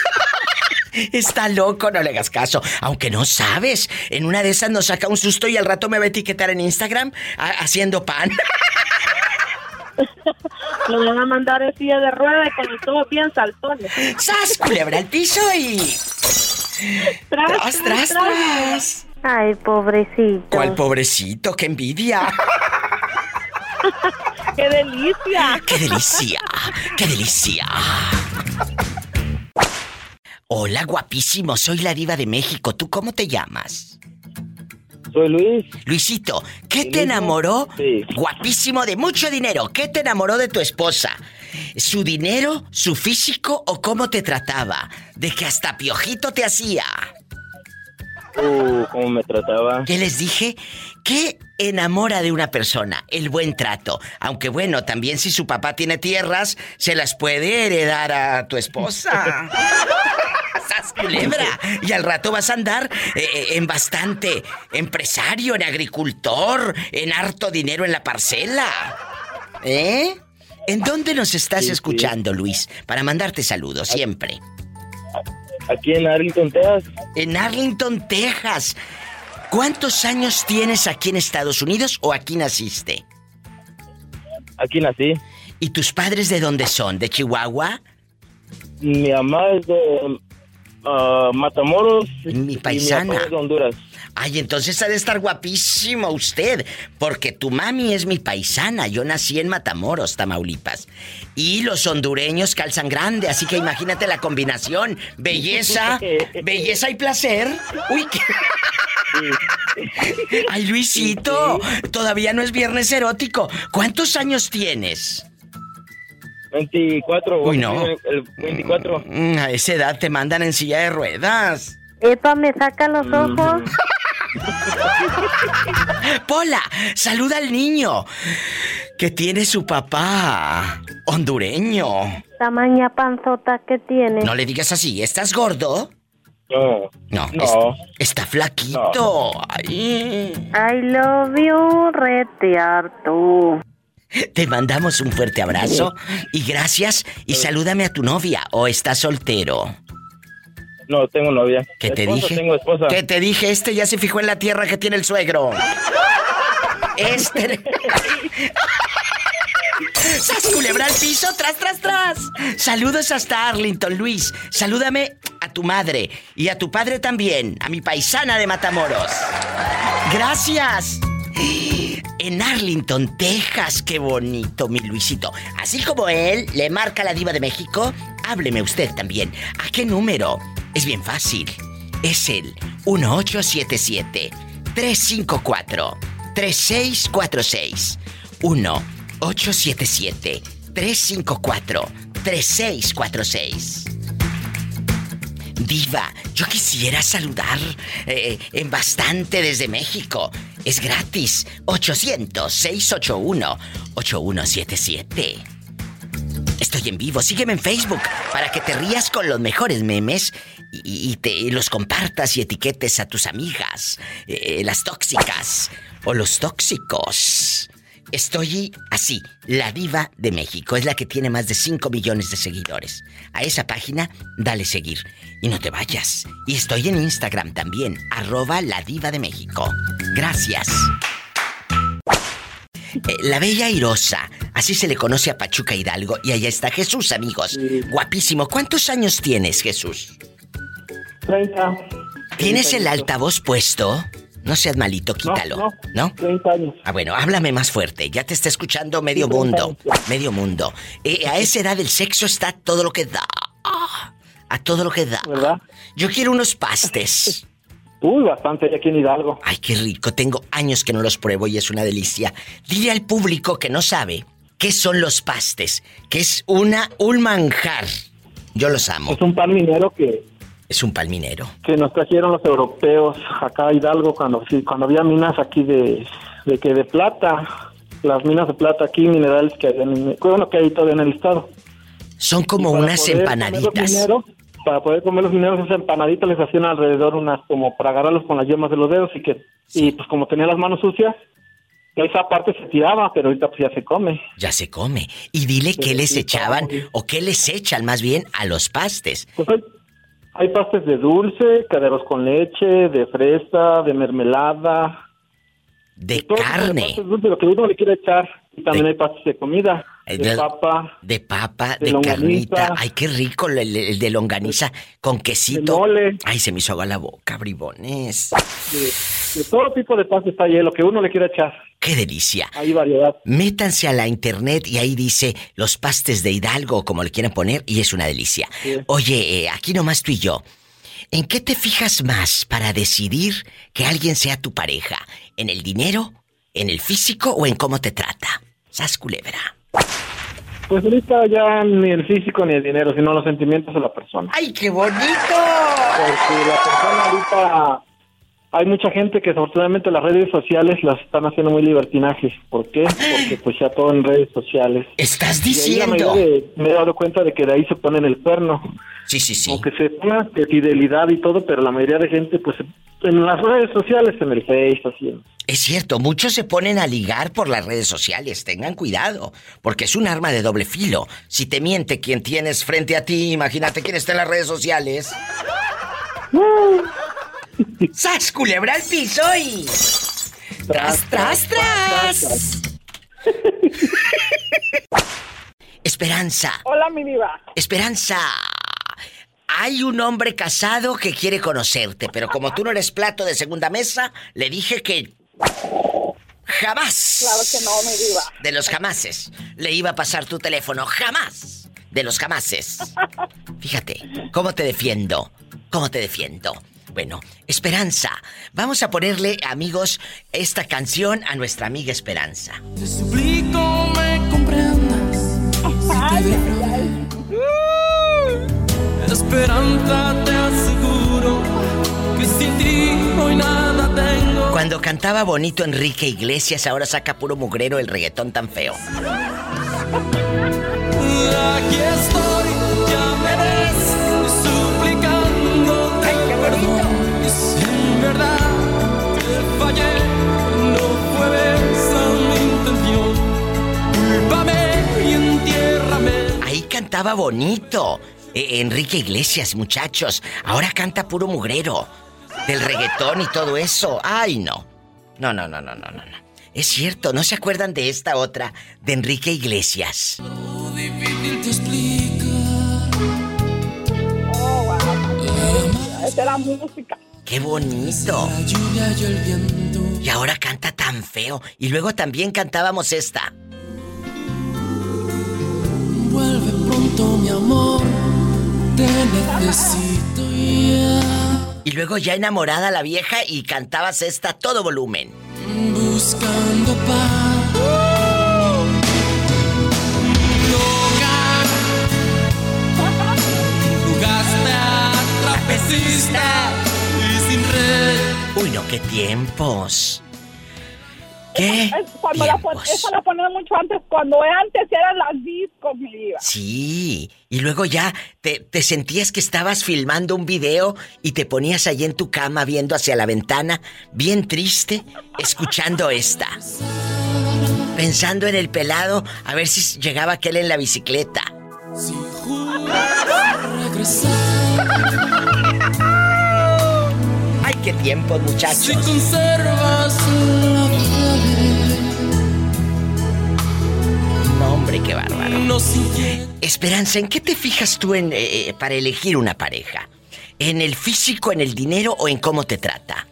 Está loco, no le hagas caso. Aunque no sabes, en una de esas nos saca un susto y al rato me va a etiquetar en Instagram ha- haciendo pan. Lo van a mandar en silla de ruedas y con los ojos bien saltones. ¡Sas, culebra al piso y... Tras, tras, tras. Ay, pobrecito. ¿Cuál pobrecito? ¡Qué envidia! ¡Qué delicia! ¡Qué delicia! ¡Qué delicia! Hola, guapísimo. Soy la diva de México. ¿Tú cómo te llamas? Soy Luis. Luisito, ¿qué te enamoró? Sí. Guapísimo de mucho dinero. ¿Qué te enamoró de tu esposa? ¿Su dinero, su físico o cómo te trataba? De que hasta piojito te hacía. Uh, cómo me trataba. ¿Qué les dije? ¿Qué enamora de una persona? El buen trato. Aunque bueno, también si su papá tiene tierras, se las puede heredar a tu esposa. ¡Sas culebra! Y al rato vas a andar eh, eh, en bastante empresario, en agricultor, en harto dinero en la parcela. ¿Eh? ¿En dónde nos estás Sí, sí. escuchando, Luis? Para mandarte saludos siempre. Aquí en Arlington, Texas. En Arlington, Texas. ¿Cuántos años tienes aquí en Estados Unidos o aquí naciste? aquí nací. ¿Y tus padres de dónde son? ¿De Chihuahua? Mi mamá es de ah, Matamoros. Mi Y paisana. mi de Honduras. Ay, entonces ha de estar guapísimo usted, porque tu mami es mi paisana. Yo nací en Matamoros, Tamaulipas. Y los hondureños calzan grande, así que imagínate la combinación. Belleza, belleza y placer. Uy, qué... Ay, Luisito, todavía no es viernes erótico. ¿Cuántos años tienes? 24. Uy, no. El, el 24. Mm, A esa edad te mandan en silla de ruedas. Epa, me saca los ojos. Pola, saluda al niño que tiene su papá hondureño. Tamaña panzota que tiene. No le digas así, ¿estás gordo? No. No, No. es- está flaquito. Ay. I love you, retear tú. Te mandamos un fuerte abrazo y gracias y salúdame a tu novia o estás soltero. No, tengo novia. ¿Qué te Esposa, dije? Tengo esposa. ¿Qué te dije? Este ya se fijó en la tierra que tiene el suegro. Este. ¡Sas culebra al piso! ¡Tras, tras, tras! Saludos hasta Arlington, Luis. Salúdame a tu madre y a tu padre también, a mi paisana de Matamoros. Gracias. En Arlington, Texas, qué bonito, mi Luisito. Así como él le marca la diva de México, hábleme usted también. ¿A qué número? Es bien fácil. Es el 1877 354 3646. 1877 354 3646. Diva, yo quisiera saludar eh, en bastante desde México. Es gratis. 800-681-8177. Estoy en vivo. Sígueme en Facebook para que te rías con los mejores memes y, te los compartas y etiquetes a tus amigas, eh, las tóxicas o los tóxicos. Estoy así, la diva de México es la que tiene más de 5 millones de seguidores. A esa página, dale seguir y no te vayas. Y estoy en Instagram también, arroba la diva de México. Gracias. Eh, la Bella Airosa, así se le conoce a Pachuca Hidalgo y allá está Jesús, amigos. Guapísimo. ¿Cuántos años tienes, Jesús? 30. ¿Tienes el altavoz puesto? No seas malito, quítalo. no. ¿No? 30 años. Ah, bueno, háblame más fuerte. Ya te está escuchando medio mundo. Medio mundo. Eh, a esa edad el sexo está todo lo que da. A todo lo que da. ¿Verdad? Yo quiero unos pastes. Uy, bastante aquí en Hidalgo. Ay, qué rico. Tengo años que no los pruebo y es una delicia. Dile al público que no sabe qué son los pastes, que es una un manjar. Yo los amo. Es un pan minero que, Es un palminero. que nos trajeron los europeos acá a Hidalgo cuando sí, cuando había minas aquí de, de que de plata. Las minas de plata aquí, minerales que en- bueno, que hay todavía en el estado. Son como unas empanaditas. para poder comer los mineros, esas empanaditas les hacían alrededor unas como para agarrarlos con las yemas de los dedos y que y pues como tenía las manos sucias, esa parte se tiraba, pero ahorita pues ya se come. Ya se come. Y dile qué les echaban o qué les echan más bien a los pastes. Pues hay, pastes de dulce, caderos con leche, de fresa, de mermelada. De todo carne. pastes dulces, lo que uno le quiere echar. Y también hay pastes de comida, Eh, de de- papa, De papa, De de, carnita. Ay, qué rico el, de longaniza con quesito. mole, Ay, se me hizo agua la boca, bribones. de, todo tipo de pastes está ahí, lo que uno le quiere echar. Qué delicia. Hay variedad. Métanse a la internet y ahí dice los pastes de Hidalgo, como le quieran poner, y es una delicia. Sí. Oye, eh, aquí nomás tú y yo. ¿En qué te fijas más para decidir que alguien sea tu pareja? ¿En el dinero? ¿En el físico o en cómo te trata? Sas culebra. Pues ahorita ya ni el físico ni el dinero, sino los sentimientos de la persona. ¡Ay, qué bonito! Porque la persona ahorita... Hay mucha gente que desafortunadamente las redes sociales las están haciendo muy libertinajes. ¿Por qué? Porque pues ya todo en redes sociales. Estás diciendo. de- me he dado cuenta de que de ahí se ponen el cuerno. Sí, sí, sí. Aunque se ponga de fidelidad y todo, pero la mayoría de gente pues en las redes sociales, en el Face, así. en- Es cierto, muchos se ponen a ligar por las redes sociales. Tengan cuidado, porque es un arma de doble filo. Si te miente quien tienes frente a ti, imagínate quién está en las redes sociales. ¡Sas, culebra al piso y... ¡Tras, tras, tras! Esperanza. Hola, mi diva. Esperanza. Hay un hombre casado que quiere conocerte, pero como tú no eres plato de segunda mesa, le dije que jamás. Claro que no, diva. De los jamases. Le iba a pasar tu teléfono. Jamás. De los jamases. Fíjate, ¿cómo te defiendo? ¿Cómo te defiendo? Bueno, Esperanza. Vamos a ponerle, amigos, esta canción a nuestra amiga Esperanza. Te suplico me comprendas. Si te defraudé. Esperanza, te aseguro que sin ti hoy nada tengo. Cuando cantaba bonito Enrique Iglesias, ahora saca puro mugrero el reggaetón tan feo. Aquí estoy, ya me ves, suplicándote perdón. Y si en verdad te fallé, no fue esa mi intención. Cúlpame y entiérrame. Ahí cantaba bonito. Eh, Enrique Iglesias, muchachos. Ahora canta puro mugrero. Del reggaetón y todo eso. Ay, no. No, no, no, no, no, no. no. Es cierto, ¿no se acuerdan de esta otra? De Enrique Iglesias. Lo difícil te explica. Oh, wow. Esa era música. ¡Qué bonito! La lluvia y el viento. Y ahora canta tan feo. Y luego también cantábamos esta. Te necesito ya. Y luego ya enamorada la vieja y cantabas esta a todo volumen. Buscando paz. Loca. Jugaste a trapecista y sin red. Uy, no, qué tiempos. ¿Qué? Es cuando la pon- tiempos? esa la ponían mucho antes, cuando antes eran las discos, mi diva. Sí, y luego ya te, te sentías que estabas filmando un video y te ponías ahí en tu cama viendo hacia la ventana, bien triste, escuchando esta. Pensando en el pelado, a ver si llegaba aquel en la bicicleta. Si regresar. ¡Ay, qué tiempos, Si muchachos! conservas hombre, qué bárbaro. No. Esperanza, ¿en qué te fijas tú en, eh, eh, para elegir una pareja? ¿En el físico, en el dinero o en cómo te trata?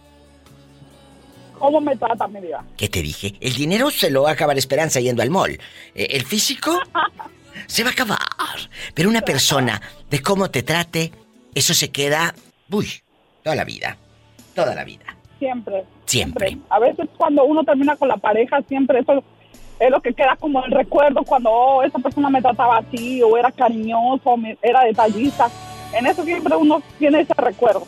¿Cómo me trata, mi diva? ¿Qué te dije? El dinero se lo va a acabar Esperanza yendo al mall. Eh, El físico se va a acabar. Pero una persona de cómo te trate, eso se queda, uy, toda la vida. Toda la vida. Siempre. Siempre. A veces cuando uno termina con la pareja, siempre eso es lo que queda como el recuerdo cuando oh, esa persona me trataba así, o era cariñoso, o me- era detallista. En eso siempre uno tiene ese recuerdo.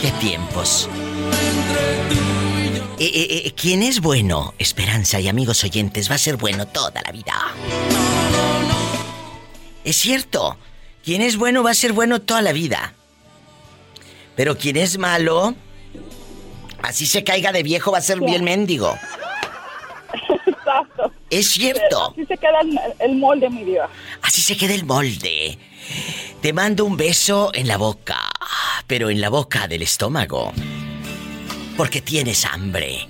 ¿Qué tiempos? Eh, eh, eh, ¿Quién es bueno? Esperanza y amigos oyentes, va a ser bueno toda la vida. Es cierto. Quien es bueno va a ser bueno toda la vida. Pero quien es malo, así se caiga de viejo, va a ser bien mendigo. Exacto. Es cierto. Así se queda el, el molde, mi diva. Así se queda el molde. Te mando un beso en la boca, pero en la boca del estómago. Porque tienes hambre.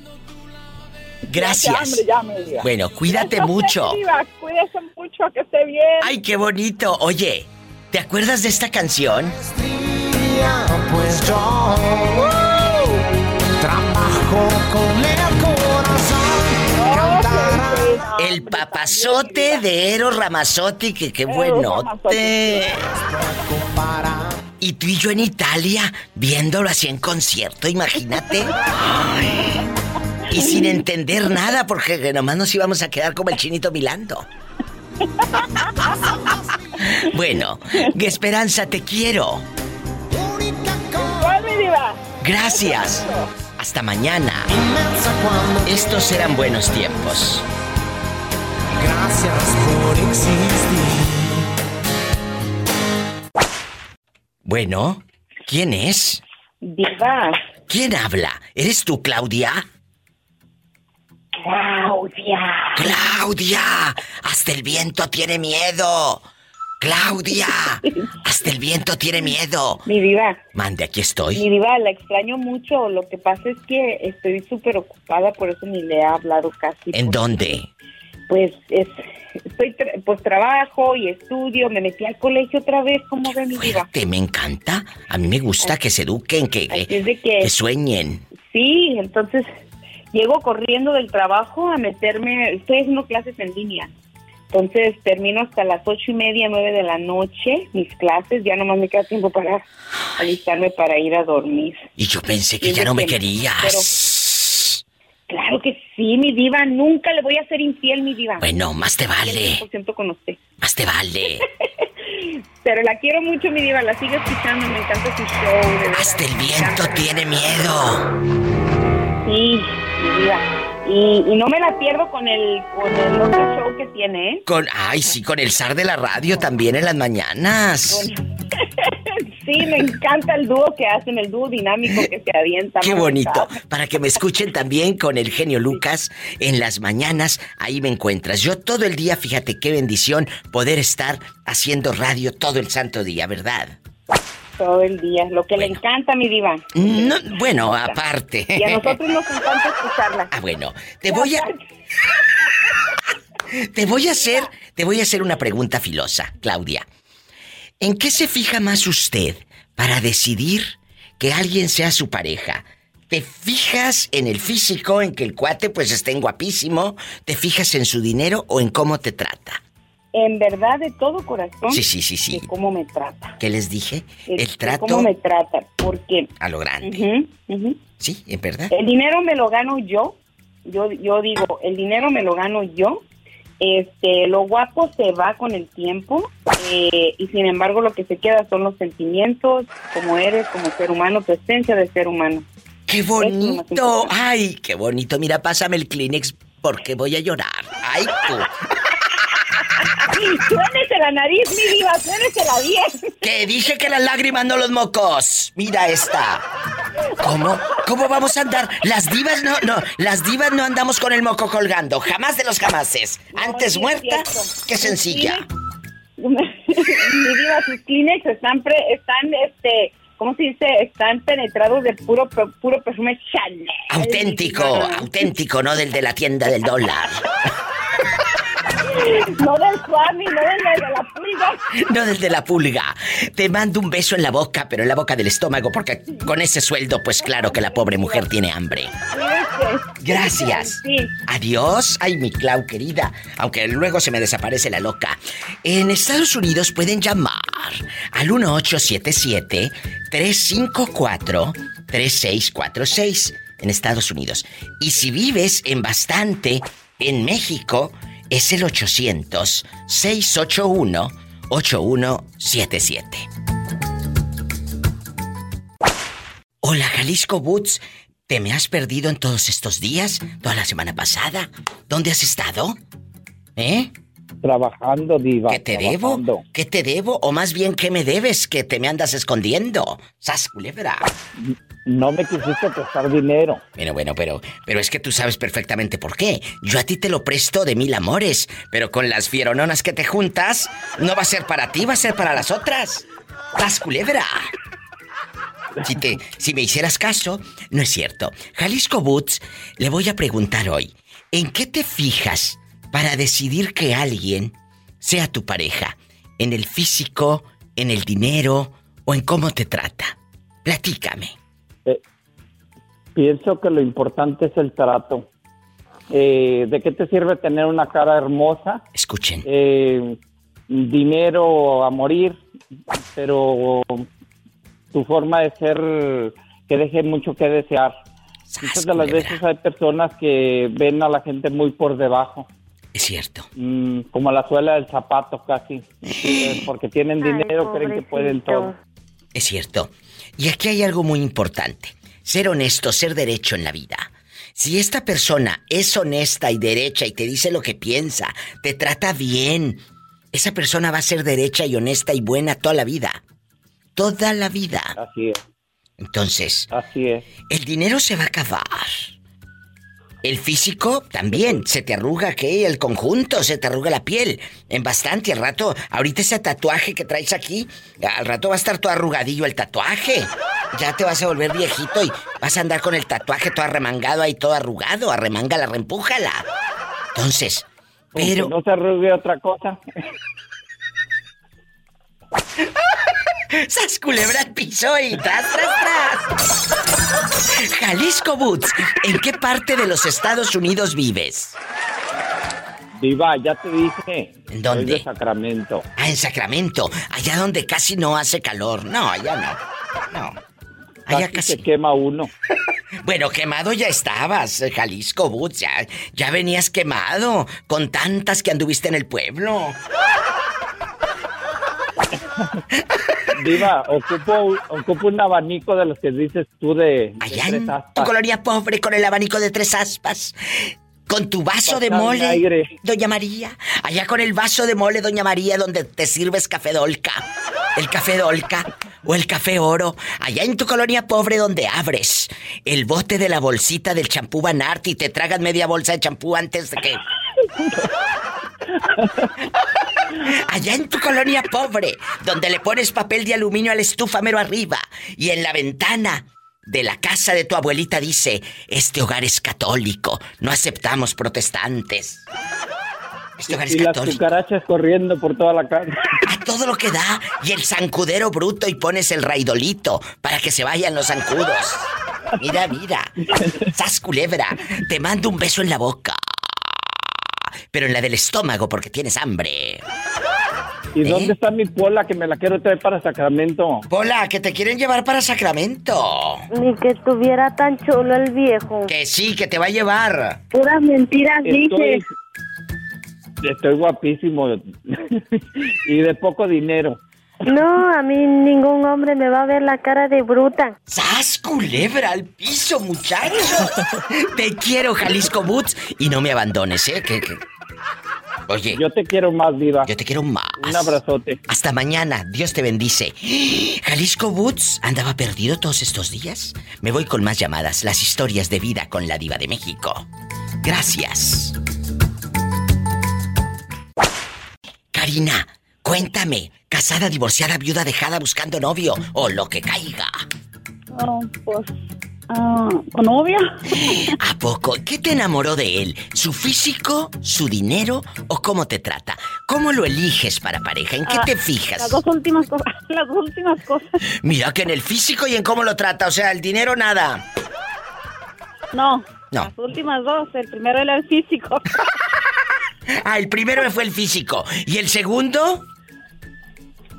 Gracias. Ya, hambre, ya, mi diva. Bueno, cuídate mucho. mi diva, Cuídese mucho, que esté bien. Ay, qué bonito. Oye, ¿te acuerdas de esta canción? Pues yo trabajo con el. El papazote de Eros Ramazotti, que qué buenote. Y tú y yo en Italia, viéndolo así en concierto, imagínate. Ay. Y sin entender nada, porque nomás nos íbamos a quedar como el chinito milando. Bueno, Esperanza, te quiero. Gracias. Hasta mañana. Estos eran buenos tiempos. Gracias por existir. Bueno, ¿quién es? Diva. ¿Quién habla? ¿Eres tú, Claudia? Claudia. ¡Claudia! ¡Hasta el viento tiene miedo! ¡Claudia! ¡Hasta el viento tiene miedo! Mi diva. Mande, aquí Mi estoy. diva, la extraño mucho. Lo que pasa es que estoy súper ocupada, por eso ni le he hablado casi. ¿En dónde? Pues es estoy tra- pues trabajo y estudio, me metí al colegio otra vez, como ve mi me encanta. A mí me gusta que se eduquen, que, sueñen. Sí, entonces llego corriendo del trabajo a meterme, estoy haciendo clases en línea. Entonces termino hasta las ocho y media, nueve de la noche mis clases, ya nomás me queda tiempo para alistarme para ir a dormir. Y yo pensé que Y ya no me que- querías. Claro que sí, mi diva, nunca le voy a ser infiel, mi diva. Bueno, más te vale. 100% con usted. Más te vale. Pero la quiero mucho, mi diva, la sigo escuchando, me encanta su show. de Hasta el viento tiene miedo. Sí, mi diva. Y, y no me la pierdo con el, con el otro show que tiene, ¿eh? Con, ay, sí, con el zar de la radio también en las mañanas. Sí, me encanta el dúo que hacen, el dúo dinámico que se avienta. Qué bonito. Para que me escuchen también con el genio Lucas en las mañanas, ahí me encuentras. Yo todo el día, fíjate qué bendición poder estar haciendo radio todo el santo día, ¿verdad? Todo el día, lo que le encanta, mi diva. No, bueno, aparte. Y a nosotros nos encanta escucharla. Ah, bueno, te voy a Te voy a hacer, te voy a hacer una pregunta filosa, Claudia. ¿En qué se fija más usted para decidir que alguien sea su pareja? ¿Te fijas en el físico, en que el cuate pues estén guapísimo? ¿Te fijas en su dinero o en cómo te trata? En verdad, de todo corazón. Sí, sí, sí, sí. De cómo me trata. ¿Qué les dije? El de trato Cómo me trata, porque... a lo grande. Sí, en verdad. El dinero me lo gano yo. Yo, yo digo, el dinero me lo gano yo. Este, lo guapo se va con el tiempo eh, y sin embargo lo que se queda son los sentimientos, como eres, como ser humano, tu esencia de ser humano. ¡Qué bonito! ¡Ay, qué bonito! Mira, pásame el Kleenex porque voy a llorar. ¡Ay, tú! Suénese la nariz, mi diva, suénesela bien. Que dije que las lágrimas no los mocos. Mira esta. ¿Cómo? ¿Cómo vamos a andar? Las divas no, no, las divas no andamos con el moco colgando. Jamás de los jamases. Antes muerta que sencilla. mi diva, sus Kleenex están, pre- están, este, ¿cómo se dice? Están penetrados de puro, puro perfume Chanel. Auténtico, auténtico, no del de la tienda del dólar. No del Swami, no del de la pulga. No del de la pulga. Te mando un beso en la boca, pero en la boca del estómago, porque con ese sueldo, pues claro que la pobre mujer tiene hambre. Gracias. Adiós. Ay, mi Clau querida. Aunque luego se me desaparece la loca. En Estados Unidos pueden llamar al 1877-354-3646. En Estados Unidos. Y si vives en bastante, en México, es el 800-681-8177. Hola, Jalisco Boots. ¿Te me has perdido en todos estos días? ¿Toda la semana pasada? ¿Dónde has estado? ¿Eh? Trabajando, diva. ¿Qué te debo? ¿Qué te debo? O más bien, ¿qué me debes? Que te me andas escondiendo. ¡Sas, culebra! No me quisiste prestar dinero. Bueno, bueno, pero, pero es que tú sabes perfectamente por qué. Yo a ti te lo presto de mil amores, pero con las fierononas que te juntas, no va a ser para ti, va a ser para las otras. ¡Sas, culebra! Si te, si me hicieras caso, no es cierto. Jalisco Boots, le voy a preguntar hoy, ¿en qué te fijas para decidir que alguien sea tu pareja? ¿En el físico, en el dinero o en cómo te trata? Platícame. Eh, pienso que lo importante es el trato. Eh, ¿De qué te sirve tener una cara hermosa? Escuchen. Eh, dinero a morir, pero tu forma de ser que deje mucho que desear. Muchas de las veces hay personas que ven a la gente muy por debajo. Es cierto. Mm, como la suela del zapato casi. Porque tienen dinero, creen que pueden todo. Es cierto. Y aquí hay algo muy importante. Ser honesto, ser derecho en la vida. Si esta persona es honesta y derecha y te dice lo que piensa, te trata bien, esa persona va a ser derecha y honesta y buena toda la vida. Toda la vida. Así es. Entonces, Así es. el dinero se va a acabar. El físico también, se te arruga que el conjunto, se te arruga la piel. En bastante, al rato, ahorita ese tatuaje que traes aquí, al rato va a estar todo arrugadillo el tatuaje. Ya te vas a volver viejito y vas a andar con el tatuaje todo arremangado ahí, todo arrugado. Arremángala, reempújala. Entonces, Pero- no se arrugue otra cosa. ¡Sas culebra al piso y tras, tras, tras! Jalisco Boots, ¿en qué parte de los Estados Unidos vives? Diva, ya te dije. ¿En dónde? Soy de Sacramento. Ah, en Sacramento, allá donde casi no hace calor. No, allá no. No. Allá Casi casi. se quema uno. Bueno, quemado ya estabas, eh, Jalisco Boots, ya, ya venías quemado, con tantas que anduviste en el pueblo. Diva, ocupo, ocupo un abanico de los que dices tú de, de Allá tres en aspas. tu colonia pobre con el abanico de tres aspas. Con tu vaso de mole, aire. Doña María. Allá con el vaso de mole, Doña María, donde te sirves café dolca. El café dolca o el café oro. Allá en tu colonia pobre donde abres el bote de la bolsita del champú Banart y te tragas media bolsa de champú antes de que... Allá en tu colonia pobre, donde le pones papel de aluminio a la estufa mero arriba y en la ventana de la casa de tu abuelita dice, este hogar es católico, no aceptamos protestantes. Este hogar es Y las católico. cucarachas corriendo por toda la casa. A todo lo que da y el zancudero bruto y pones el raidolito para que se vayan los zancudos. Mira, mira. Sas culebra, te mando un beso en la boca. Pero en la del estómago porque tienes hambre. ¿Y ¿Eh? dónde está mi pola que me la quiero traer para Sacramento? Pola, que te quieren llevar para Sacramento. Ni que estuviera tan chulo el viejo. Que sí, que te va a llevar. Puras mentiras dices. estoy guapísimo y de poco dinero. No, a mí ningún hombre me va a ver la cara de bruta. ¡Sas, culebra al piso, muchacho! Te quiero, Jalisco Boots. Y no me abandones, ¿eh? Que, que- Oye. Yo te quiero más, Diva. Yo te quiero más. Un abrazote. Hasta mañana. Dios te bendice. Jalisco Boots andaba perdido todos estos días. Me voy con más llamadas. Las historias de vida con la diva de México. Gracias. Karina, cuéntame. Casada, divorciada, viuda, dejada, buscando novio o lo que caiga. Oh, pues, ah, ¿con novia? ¿A poco? ¿Qué te enamoró de él? ¿Su físico, su dinero o cómo te trata? ¿Cómo lo eliges para pareja? ¿En qué Ah, te Las fijas? dos últimas cosas. Las dos últimas cosas. Mira que en el físico y en cómo lo trata, o sea, el dinero nada. No. No. Las últimas dos. El primero era el físico. Ah, el primero fue el físico. ¿Y el segundo?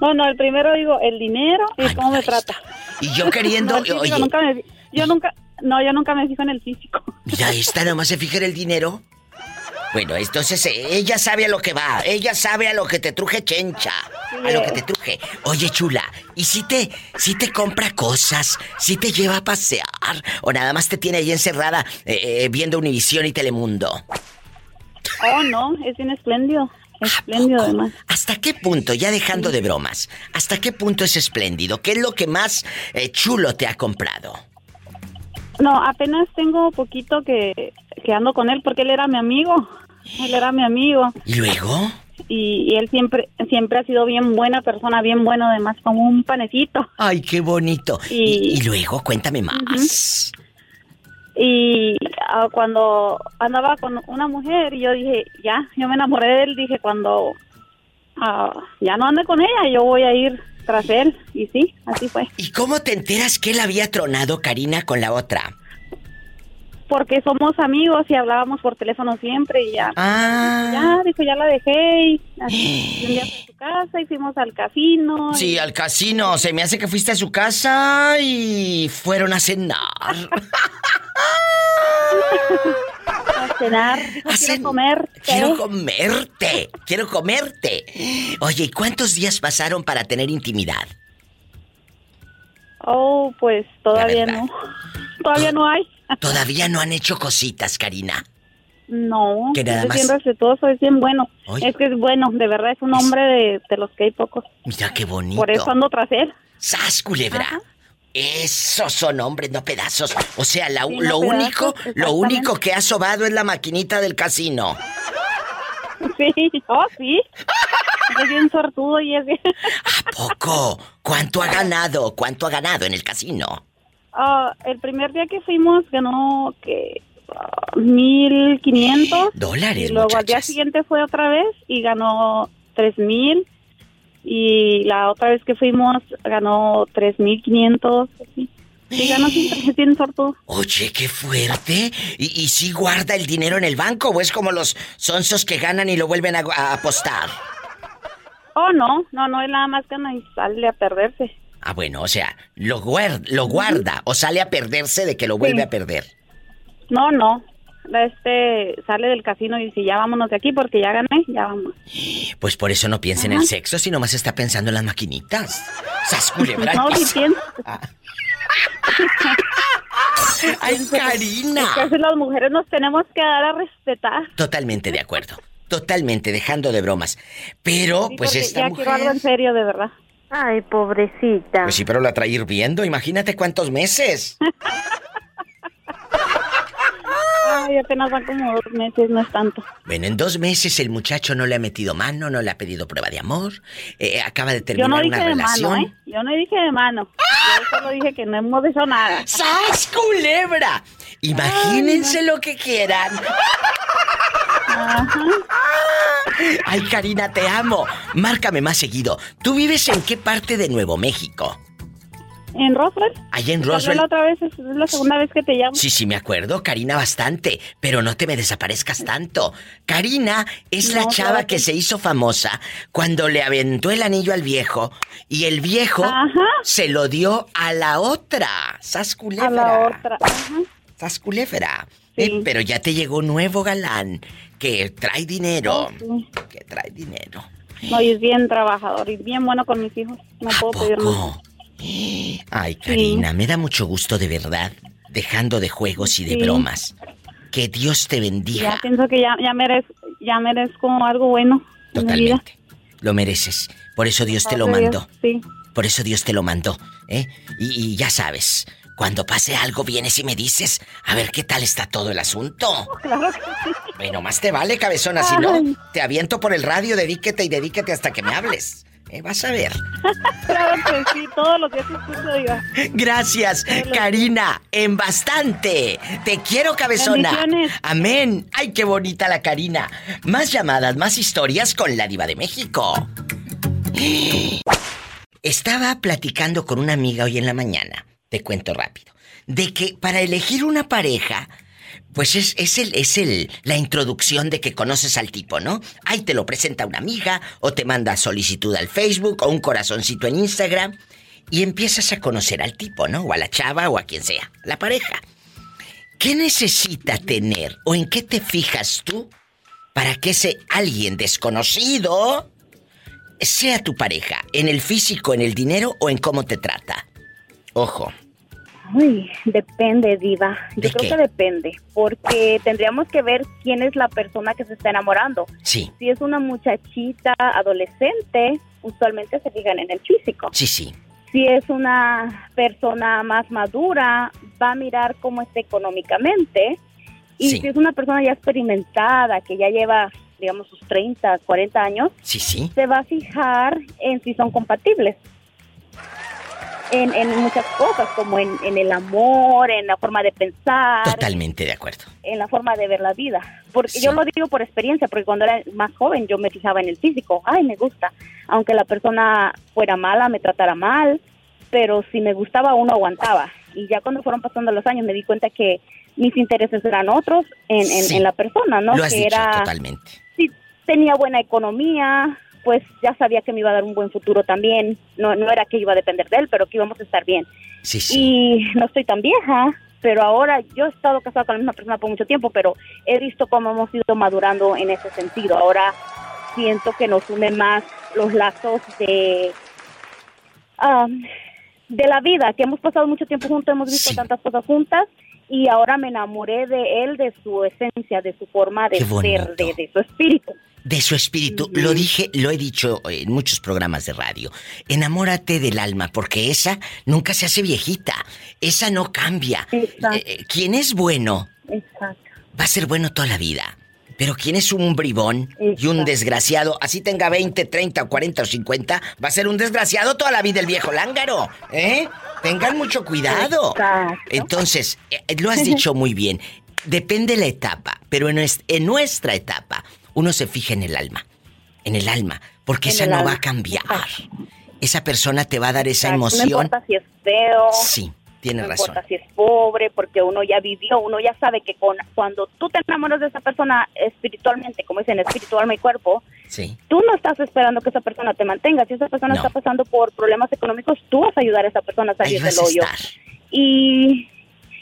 No, no, el primero digo el dinero y cómo me trata. Y yo queriendo. No, oye, nunca me- yo nunca, no, yo nunca me fijo en el físico. mira, esta nomás se fija en el dinero. Bueno, entonces ella sabe a lo que va. Ella sabe a lo que te truje chencha. A lo que te truje. Oye, chula, ¿y si te, si te compra cosas? ¿Si te lleva a pasear? ¿O nada más te tiene ahí encerrada eh, eh, viendo Univisión y Telemundo? Oh, no, es bien espléndido. Espléndido, además. ¿Hasta qué punto, ya dejando de bromas, hasta qué punto es espléndido? ¿Qué es lo que más eh, chulo te ha comprado? No, apenas tengo poquito que, que ando con él porque él era mi amigo. Él era mi amigo. ¿Y luego? Y, y él siempre siempre ha sido bien buena persona, bien bueno, además, como un panecito. Ay, qué bonito. Y- Y, luego, cuéntame más. Y ah, cuando andaba con una mujer, yo dije, ya, yo me enamoré de él, dije, cuando ah, ya no ande con ella, yo voy a ir tras él. Y sí, así fue. ¿Y cómo te enteras que él había tronado Karina con la otra? Porque somos amigos y hablábamos por teléfono siempre y ya. Ah. Ya, dijo, ya la dejé y, así, y un día fui a su casa y fuimos al casino. Sí, al casino. Se me hace que fuiste a su casa y fueron a cenar. A cenar, a quiero comer. Quiero comerte. Quiero comerte. Oye, ¿y cuántos días pasaron para tener intimidad? Oh, pues todavía no. Todavía no hay. Todavía no han hecho cositas, Karina. No, Que nada es más- bien respetuoso, es bien bueno. Oye. Es que es bueno, de verdad, es un hombre de, de los que hay pocos. Mira qué bonito. Por eso ando tras él. ¡Sas, culebra! Esos son hombres, no pedazos. O sea, la- Sí, no lo pedazos, único, lo único que ha sobado es la maquinita del casino. Sí, oh, sí. Es bien sortudo y es bien... Poco. ¿Cuánto ha ganado? ¿Cuánto ha ganado en el casino? Ah, el primer día que fuimos ganó que ah, 1.500. Dólares, Y luego al día siguiente fue otra vez y ganó 3.000. Y la otra vez que fuimos ganó 3.500. Sí, Sí, ganó sin, sin sortudo. Oye, qué fuerte. ¿Y, y si guarda el dinero en el banco o es como los sonsos que ganan y lo vuelven a, a apostar? Oh, no, no, no, él nada más gana y sale a perderse. Ah, bueno, o sea, lo, guar- lo guarda o sale a perderse de que lo vuelve Sí. a perder. No, no. Este sale del casino y dice, ya vámonos de aquí porque ya gané, ya vamos. Pues por eso no piensa en el sexo, sino más está pensando en las maquinitas. ¡Sas culebra al No, si piensa. ¡Ay, Karina! Las mujeres nos tenemos que dar a respetar. Totalmente de acuerdo. Totalmente, dejando de bromas. Pero, Sí, pues esta ya mujer... quiero algo en serio, de verdad. Ay, pobrecita. Pues sí, pero la trae hirviendo. Imagínate cuántos meses. Ay, apenas van como dos meses, no es tanto. Bueno, en dos meses el muchacho no le ha metido mano, no le ha pedido prueba de amor. eh, acaba de Yo terminar no dije una de relación. mano, ¿eh? Yo no dije de mano. Yo solo dije que no hemos hecho nada. ¡Sas, culebra! Imagínense lo que quieran. Ay, Karina, te amo. Márcame más seguido. ¿Tú vives en qué parte de Nuevo México? ¿En Roswell? Allá en Roswell. La otra vez, es la segunda vez que te llamo. Sí, sí, me acuerdo, Karina, bastante. Pero no te me desaparezcas tanto. Karina es la chava claro que se hizo famosa cuando le aventó el anillo al viejo y el viejo se lo dio a la otra. Sas culebra. A la otra. Ajá. Culebra. Eh, pero ya te llegó un nuevo galán que trae dinero. Que trae dinero. No, y es bien trabajador y bien bueno con mis hijos. No puedo pedir más. poco? Ay, Karina, me da mucho gusto de verdad. Dejando de juegos y de Sí. bromas. Que Dios te bendiga. Ya pienso que ya, ya, merezco, ya merezco algo bueno. Totalmente. Lo mereces. Por eso Dios te lo a mandó. Sí. Por eso Dios te lo mandó, ¿eh? Y, y ya sabes, cuando pase algo vienes y me dices, a ver qué tal está todo el asunto. Claro que sí. Bueno, más te vale, cabezona, si no, te aviento por el radio, dedíquete y dedíquete hasta que me hables. ¿eh? Vas a ver. Claro que sí, todos los días escucho, diga. Gracias, Karina, en bastante. Te quiero, cabezona. Amén. Ay, qué bonita la Karina. Más llamadas, más historias con la diva de México. Estaba platicando con una amiga hoy en la mañana, te cuento rápido, de que para elegir una pareja, pues es, es el, es el, la introducción de que conoces al tipo, ¿no? Ahí te lo presenta una amiga, o te manda solicitud al Facebook, o un corazoncito en Instagram, y empiezas a conocer al tipo, ¿no? O a la chava, o a quien sea, la pareja. ¿Qué necesita tener, o en qué te fijas tú, para que ese alguien desconocido sea tu pareja? ¿En el físico, en el dinero o en cómo te trata? Ojo. Uy, depende, Diva. Yo ¿De creo qué? que depende, porque tendríamos que ver quién es la persona que se está enamorando. Sí, Si es una muchachita adolescente, usualmente se fijan en el físico. sí, sí. Si es una persona más madura, va a mirar cómo está económicamente. Y Sí. si es una persona ya experimentada, que ya lleva, digamos, sus 30, 40 años, Sí, sí. se va a fijar en si son compatibles. En, en muchas cosas, como en, en el amor, en la forma de pensar, Totalmente de acuerdo. en la forma de ver la vida. Porque yo lo digo por experiencia, porque cuando era más joven yo me fijaba en el físico. Ay, me gusta. Aunque la persona fuera mala, me tratara mal, pero si me gustaba uno aguantaba. Y ya cuando fueron pasando los años me di cuenta que mis intereses eran otros en, en- Sí. en la persona, ¿no? Lo has que dicho era totalmente. si tenía buena economía, pues ya sabía que me iba a dar un buen futuro también. No, no era que iba a depender de él, pero que íbamos a estar bien. Sí, sí. Y no estoy tan vieja, pero ahora yo he estado casada con la misma persona por mucho tiempo, pero he visto cómo hemos ido madurando en ese sentido. Ahora siento que nos une más los lazos de am, de la vida, que hemos pasado mucho tiempo juntos, hemos visto tantas cosas juntas y ahora me enamoré de él, de su esencia, de su forma de ser, de, de su espíritu. De su espíritu, lo dije, lo he dicho en muchos programas de radio. Enamórate del alma, porque esa nunca se hace viejita. Esa no cambia. Eh, eh, quien es bueno Exacto. va a ser bueno toda la vida. Pero quien es un bribón y un desgraciado, así tenga 20, 30, 40 o 50, va a ser un desgraciado toda la vida el viejo lángaro. ¿Eh? Tengan mucho cuidado. Entonces, eh, lo has dicho muy bien. depende la etapa, pero en nuestra etapa uno se fija en el alma, en el alma, porque En esa no alma. va a cambiar. Esa persona te va a dar esa No emoción. importa si es feo. Sí, tienes no razón. importa si es pobre, porque uno ya vivió, uno ya sabe que con, cuando tú te enamoras de esa persona espiritualmente, como dicen, espíritu, alma y cuerpo, Sí. tú no estás esperando que esa persona te mantenga. Si esa persona No. está pasando por problemas económicos, tú vas a ayudar a esa persona a salir del hoyo. Y,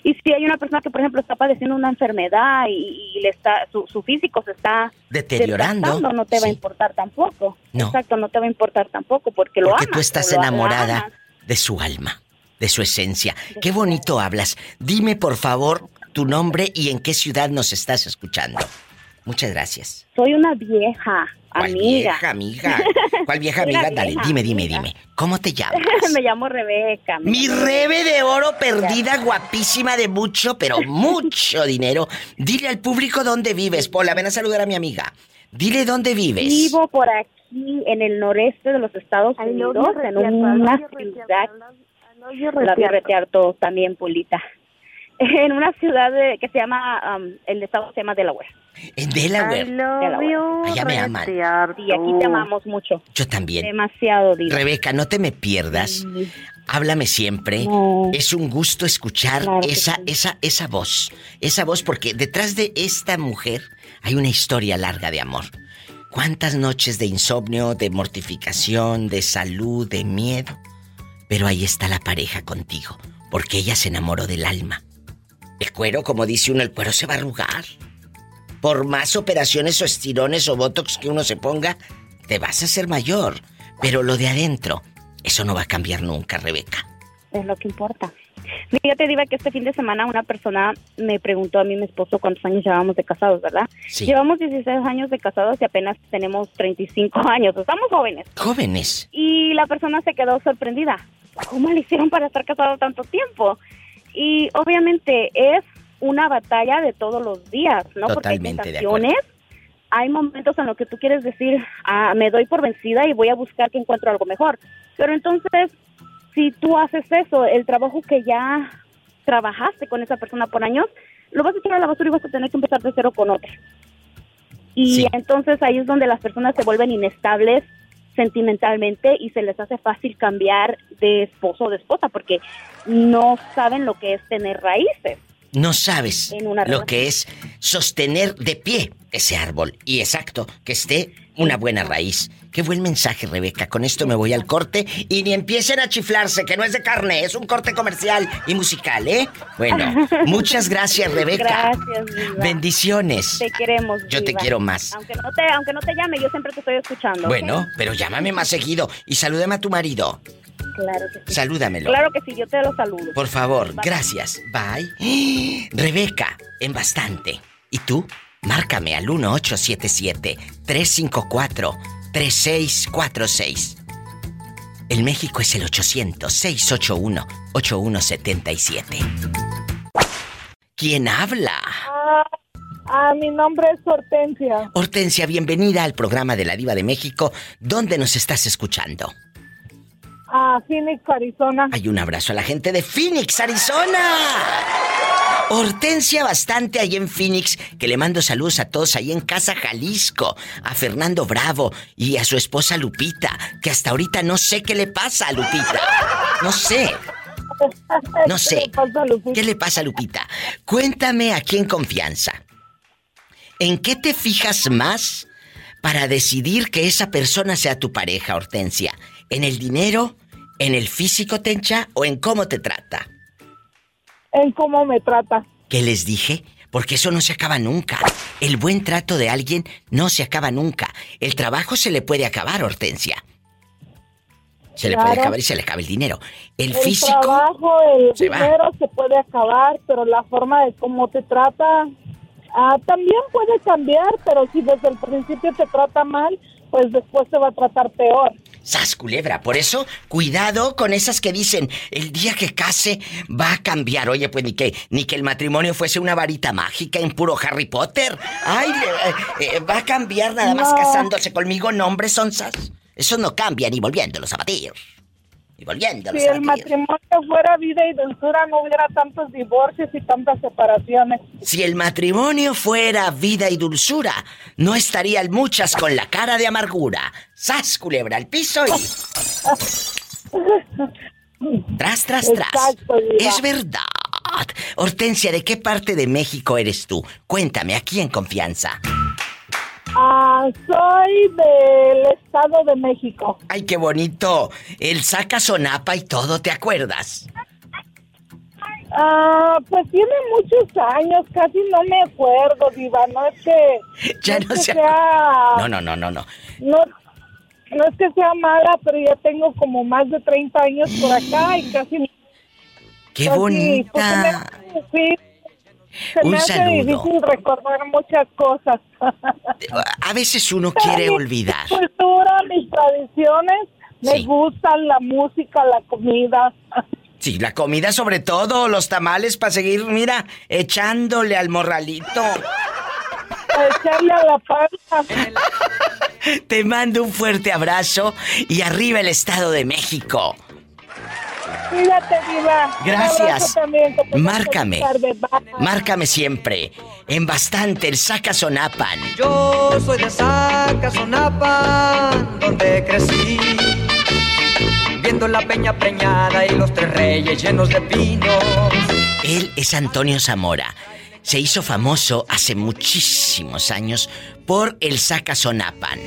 y si hay una persona que, por ejemplo, está padeciendo una enfermedad y, y le está su, su físico se está Deteriorando, no te va a sí. importar tampoco. No. Exacto, no te va a importar tampoco porque lo Porque amas. tú estás enamorada de su alma, de su esencia. Qué bonito hablas. Dime, por favor, tu nombre y en qué ciudad nos estás escuchando. Muchas gracias. Soy una vieja ¿Cuál amiga. vieja amiga? ¿Cuál vieja amiga? Dale, vieja dime, dime, amiga. dime. ¿Cómo te llamas? me llamo Rebeca. me Mi llamo rebe de oro perdida, guapísima de mucho, pero mucho dinero. Dile al público dónde vives. Pola, ven a saludar a mi amiga. Dile dónde vives. Vivo por aquí en el noreste de los Estados Unidos, en una ciudad. La voy a retear todo también, Pulita. En una ciudad de- que se llama, um, el estado se llama Delaware. En Delaware. Delaware. Allá me aman. Sí, aquí te amamos mucho. Yo también. Demasiado, Diva. Rebeca, no te me pierdas. Háblame siempre. No. Es un gusto escuchar Claro esa, sí. esa, esa voz. Esa voz, porque detrás de esta mujer hay una historia larga de amor. ¿Cuántas noches de insomnio, de mortificación, de salud, de miedo? Pero ahí está la pareja contigo, porque ella se enamoró del alma. El cuero, como dice uno, el cuero se va a arrugar. Por más operaciones o estirones o botox que uno se ponga, te vas a hacer mayor. Pero lo de adentro, eso no va a cambiar nunca, Rebeca. Es lo que importa. Fíjate, Diva, que este fin de semana una persona me preguntó a mí mi esposo cuántos años llevábamos de casados, ¿verdad? Sí. Llevamos 16 años de casados y apenas tenemos 35 años. Estamos jóvenes. Jóvenes. Y la persona se quedó sorprendida. ¿Cómo le hicieron para estar casados tanto tiempo? Y obviamente es una batalla de todos los días, ¿no? Totalmente Porque hay tentaciones, hay momentos en los que tú quieres decir, ah, me doy por vencida y voy a buscar que encuentro algo mejor. Pero entonces, si tú haces eso, el trabajo que ya trabajaste con esa persona por años, lo vas a echar a la basura y vas a tener que empezar de cero con otra. Y Sí. entonces ahí es donde las personas se vuelven inestables sentimentalmente y se les hace fácil cambiar de esposo o de esposa porque no saben lo que es tener raíces. No sabes lo que es sostener de pie ese árbol. Y exacto, que esté una buena raíz. Qué buen mensaje, Rebeca. Con esto me voy al corte y ni empiecen a chiflarse, que no es de carne, es un corte comercial y musical, ¿eh? Bueno, muchas gracias, Rebeca. Gracias, Diva. Bendiciones. Te queremos. Yo te quiero más. Aunque no te, aunque no te llame, yo siempre te estoy escuchando. Bueno, pero llámame más seguido y salúdame a tu marido. Claro que sí. Salúdamelo. Claro que sí, yo te lo saludo. Por favor, Bye. gracias. Bye. Rebeca, en bastante. ¿Y tú? Márcame al 1877-354-3646. El México es el 800-681-8177. ¿Quién habla? Ah, ah, mi nombre es Hortensia. Hortensia, bienvenida al programa de la Diva de México. ¿Dónde nos estás escuchando? A Phoenix, Arizona. Hay un abrazo a la gente de Phoenix, Arizona. Hortensia bastante ahí en Phoenix, que le mando saludos a todos ahí en Casa Jalisco, a Fernando Bravo y a su esposa Lupita, que hasta ahorita no sé qué le pasa a Lupita. No sé. No sé. ¿Qué le pasa a Lupita? Cuéntame aquí en confianza. ¿En qué te fijas más para decidir que esa persona sea tu pareja, Hortensia? ¿En el dinero? ¿En el físico, Tencha? ¿O en cómo te trata? En cómo me trata. ¿Qué les dije? Porque eso no se acaba nunca. El buen trato de alguien no se acaba nunca. El trabajo se le puede acabar, Hortensia. Se le puede acabar y se le acaba el dinero. El, El físico. trabajo, el se va. dinero se puede acabar, pero la forma de cómo te trata ah, también puede cambiar, pero si desde el principio te trata mal, pues después te va a tratar peor. ¡Sas, culebra! Por eso, cuidado con esas que dicen, el día que case va a cambiar. Oye, pues ni que, ni que el matrimonio fuese una varita mágica en puro Harry Potter. ¡Ay, le- eh, eh, va a cambiar nada más No. casándose conmigo, nombres, onzas! Eso no cambia ni volviéndolos a batir. Y volviéndolos Si el matrimonio fuera vida y dulzura, no hubiera tantos divorcios y tantas separaciones. Si el matrimonio fuera vida y dulzura, no estarían muchas con la cara de amargura. ¡Sas, culebra al piso y... Tras, tras, tras. Exacto. Es verdad. Hortensia, ¿de qué parte de México eres tú? Cuéntame, aquí en confianza. Ah, soy del Estado de México. Ay, qué bonito. El saca sonapa y todo, ¿te acuerdas? Ah, pues tiene muchos años, casi no me acuerdo, Diva. No es que. Ya es no que se sea. No, no, no, no, no. No, no es que sea mala, pero ya tengo como más de 30 años por acá y casi. ¡Qué casi, bonita! pues, me hace- sí, se Un me hace saludo. difícil recordar muchas cosas. A veces uno quiere mi olvidar. cultura, mis tradiciones, me gustan la música, la comida. Sí, la comida sobre todo, los tamales para seguir, mira, echándole al morralito. Echarle a la panza. Te mando un fuerte abrazo y arriba el Estado de México. Cuídate, Diva. Gracias. también, Márcame. Márcame siempre. En bastante el saca sonapan. Yo soy de Sacazonapan, donde crecí. Viendo la peña preñada y los tres reyes llenos de pinos. Él es Antonio Zamora. Se hizo famoso hace muchísimos años por el saca sonapan.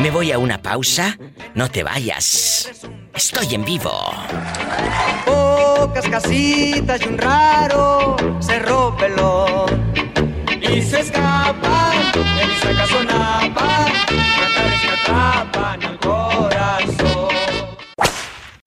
Me voy a una pausa. No te vayas. Estoy en vivo. Pocas casitas y un raro cerro pelón. Y se escapa en Sacazonapan, cantares que atrapan el corazón.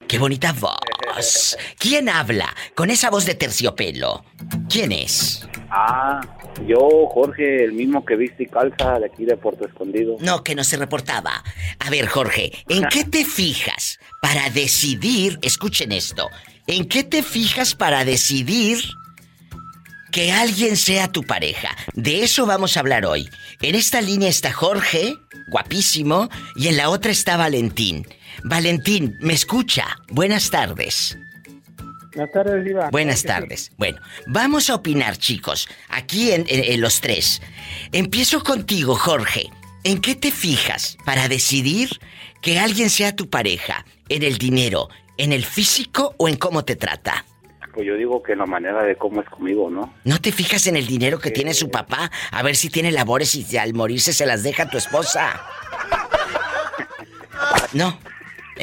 Qué bonita voz. ¿Quién habla con esa voz de terciopelo? ¿Quién es? Ah, yo, Jorge, el mismo que viste y calza de aquí de Puerto Escondido. No, que no se reportaba. A ver, Jorge, ¿en qué te fijas para decidir, escuchen esto, ¿en qué te fijas para decidir que alguien sea tu pareja? De eso vamos a hablar hoy. En esta línea está Jorge, guapísimo, y en la otra está Valentín. Valentín, ¿me escucha? Buenas tardes. Buenas tardes, Diva. Buenas tardes. Bueno, vamos a opinar, chicos, aquí en, en- en los tres. Empiezo contigo, Jorge. ¿En qué te fijas para decidir que alguien sea tu pareja? ¿En el dinero, en el físico o en cómo te trata? Pues yo digo que la manera de cómo es conmigo, ¿no? ¿No te fijas en el dinero que tiene su papá? A ver si tiene labores y al morirse se las deja a tu esposa. No,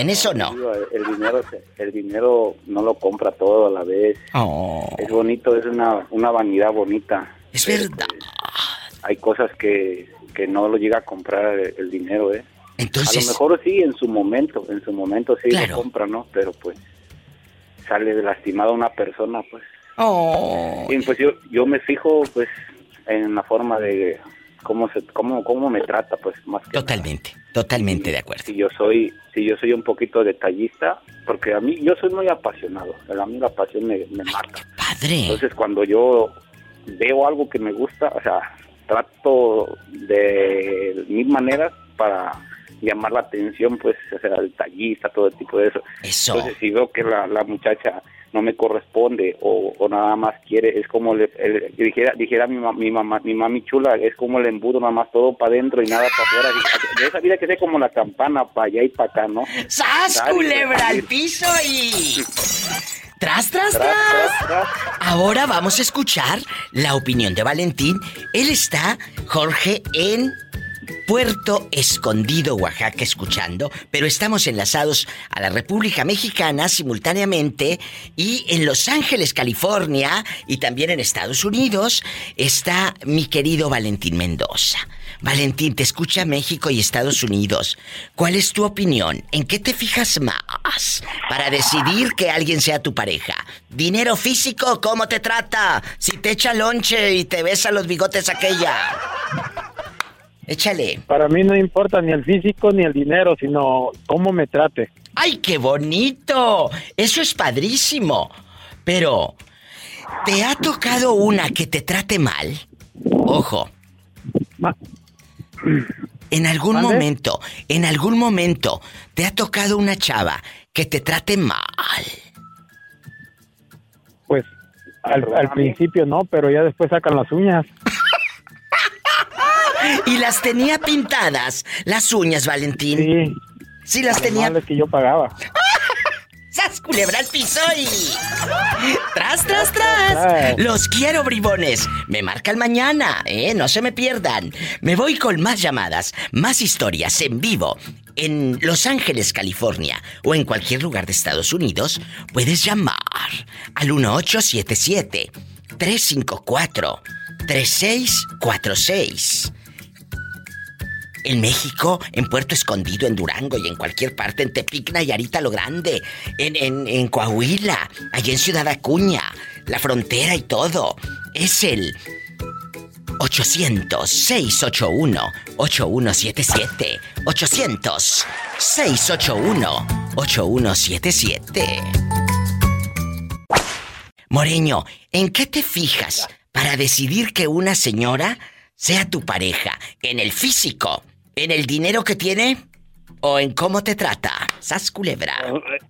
en eso no. El dinero, el dinero no lo compra todo a la vez. Oh. Es bonito, es una, una vanidad bonita. Es Pero, verdad. pues, hay cosas que, que no lo llega a comprar el, el dinero, ¿eh? Entonces- A lo mejor sí, en su momento, en su momento sí Claro. lo compra, ¿no? Pero pues sale lastimada una persona, pues. Oh. Y pues yo, yo me fijo, pues, en la forma de cómo se, cómo, cómo me trata, pues, más que Totalmente, totalmente de acuerdo. si yo soy si yo soy un poquito detallista porque a mí yo soy muy apasionado a mí la pasión me, me mata padre entonces cuando yo veo algo que me gusta o sea trato de mil maneras para llamar la atención pues o sea detallista todo tipo de eso Eso. entonces si veo que la, la muchacha no me corresponde o, o nada más quiere es como le el- dijera dijera mi, ma- mi mamá mi mami chula es como el embudo nada más todo para adentro y nada para afuera de esa vida que sea como la campana para allá y para acá no ¡Sas, culebra al piso y... ¡Tras, tras, Tras, tras! tras, Ahora vamos a escuchar la opinión de Valentín. Él está, Jorge, en Puerto Escondido, Oaxaca, escuchando, pero estamos enlazados a la República Mexicana simultáneamente y en Los Ángeles, California y también en Estados Unidos está mi querido Valentín Mendoza. Valentín, te escucha México y Estados Unidos. ¿Cuál es tu opinión? ¿En qué te fijas más para decidir que alguien sea tu pareja? ¿Dinero físico? ¿Cómo te trata? Si te echa lonche y te besa los bigotes aquella. Échale. Para mí no importa ni el físico ni el dinero, sino cómo me trate. ¡Ay, qué bonito! Eso es padrísimo. Pero, ¿te ha tocado una que te trate mal? Ojo. En algún momento, en algún momento, te ha tocado una chava que te trate mal. Pues al, al principio no, pero ya después sacan las uñas. Y las tenía pintadas, las uñas, Valentín. Sí. Sí, las tenía. De que yo pagaba. ¡Sas, culebra al piso y... ¡Tras, tras, tras! Los quiero, bribones. Me marcan mañana, ¿eh? No se me pierdan. Me voy con más llamadas, más historias en vivo. En Los Ángeles, California, o en cualquier lugar de Estados Unidos, puedes llamar al 1877-354-3646. En México, en Puerto Escondido, en Durango y en cualquier parte, en Tepic, Nayarita, Lo Grande, en, en, en Coahuila, allá en Ciudad Acuña, la frontera y todo. Es el 800-681-8177. 800-681-8177. Moreño, ¿en qué te fijas para decidir que una señora sea tu pareja? ¿En el físico? ¿En el dinero que tiene? ¿O en cómo te trata? Sas culebra.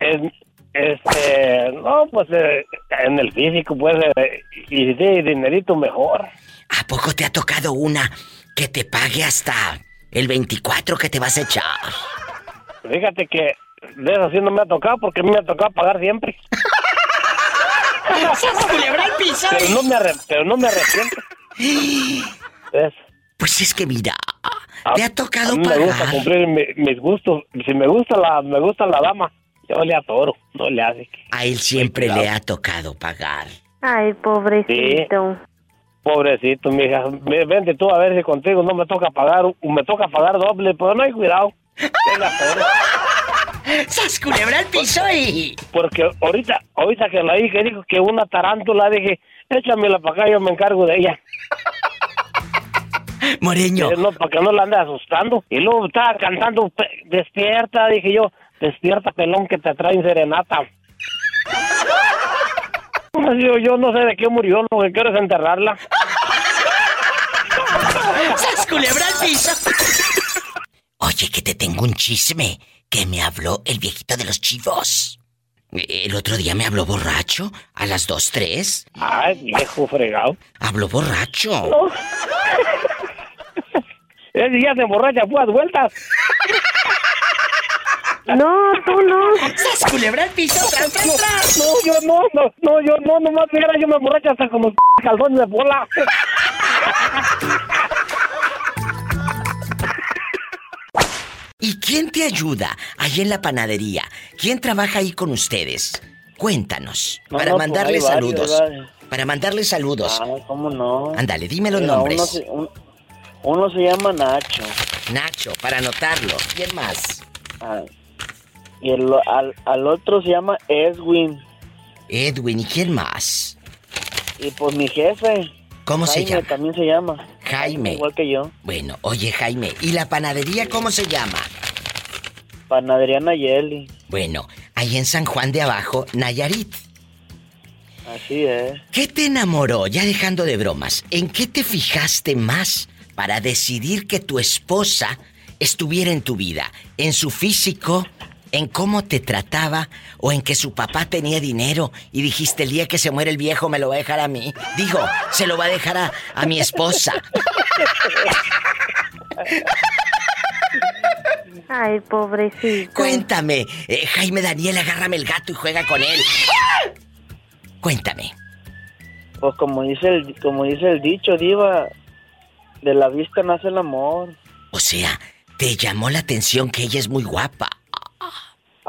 En- este, no, pues eh, en el físico, pues, eh, y sí, dinerito mejor. ¿A poco te ha tocado una que te pague hasta el 24 que te vas a echar? Fíjate que de eso sí no me ha tocado porque a mí me ha tocado pagar siempre. culebra al piso! Pero no me, arre- pero no me arrepiento. Es- Pues es que mira, te ha tocado a mí me gusta pagar. cumplir mi- mis gustos. Si me gusta la, me gusta la dama, yo le atoro, no le hace. A él siempre le ha tocado pagar. Ay, pobrecito. Pobrecito, mija. Ve- Vente tú a ver si contigo no me toca pagar, o me toca pagar doble, pero no hay cuidado. Tenga. ¡Sas culebra al piso y... Porque ahorita, ahorita que la dije, dijo que una tarántula, dije, échamela para acá, yo me encargo de ella. Moreño. No, para que no la ande asustando. Y luego estaba cantando, "Pe- despierta, dije yo, despierta, pelón, que te traen serenata. Pues yo, yo no sé de qué murió, lo que quiero es enterrarla. ¡Sas culebra al piso! Oye, que te tengo un chisme que me habló el viejito de los chivos. El otro día me habló borracho a las 2, 3. Ay, viejo fregado. Habló borracho. Ese día se emborracha, fue a vueltas. No, tú no. ¡Sas culebra al piso! ¡Tras, tras, tras! No, yo no, no, no, yo no, nomás mira, yo me emborracho hasta con los calzones de bola. ¿Y quién te ayuda ahí en la panadería? ¿Quién trabaja ahí con ustedes? Cuéntanos, No, para no, pues saludos. Para mandarle saludos. Ah, ¿cómo no? Ándale, dime los Mira, nombres. Uno se, un- uno se llama Nacho. Nacho, para anotarlo. ¿Quién más? Ah, y el, al, al otro se llama Edwin. Edwin, ¿y quién más? Y pues mi jefe. ¿Cómo se llama? también se llama. Jaime. Igual que yo. Bueno, oye Jaime, ¿y la panadería cómo se llama? Panadería Nayeli. Bueno, ahí en San Juan de Abajo, Nayarit. Así es. ¿Qué te enamoró, ya dejando de bromas? ¿En qué te fijaste más para decidir que tu esposa estuviera en tu vida? ¿En su físico? ¿En cómo te trataba? ¿O en que su papá tenía dinero y dijiste el día que se muere el viejo me lo va a dejar a mí? Digo, se lo va a dejar a, a mi esposa. Ay, pobrecito. Cuéntame, eh, Jaime Daniel, agárrame el gato y juega con él. Cuéntame. Pues como dice el, como dice el dicho, Diva, de la vista nace el amor. O sea, te llamó la atención que ella es muy guapa.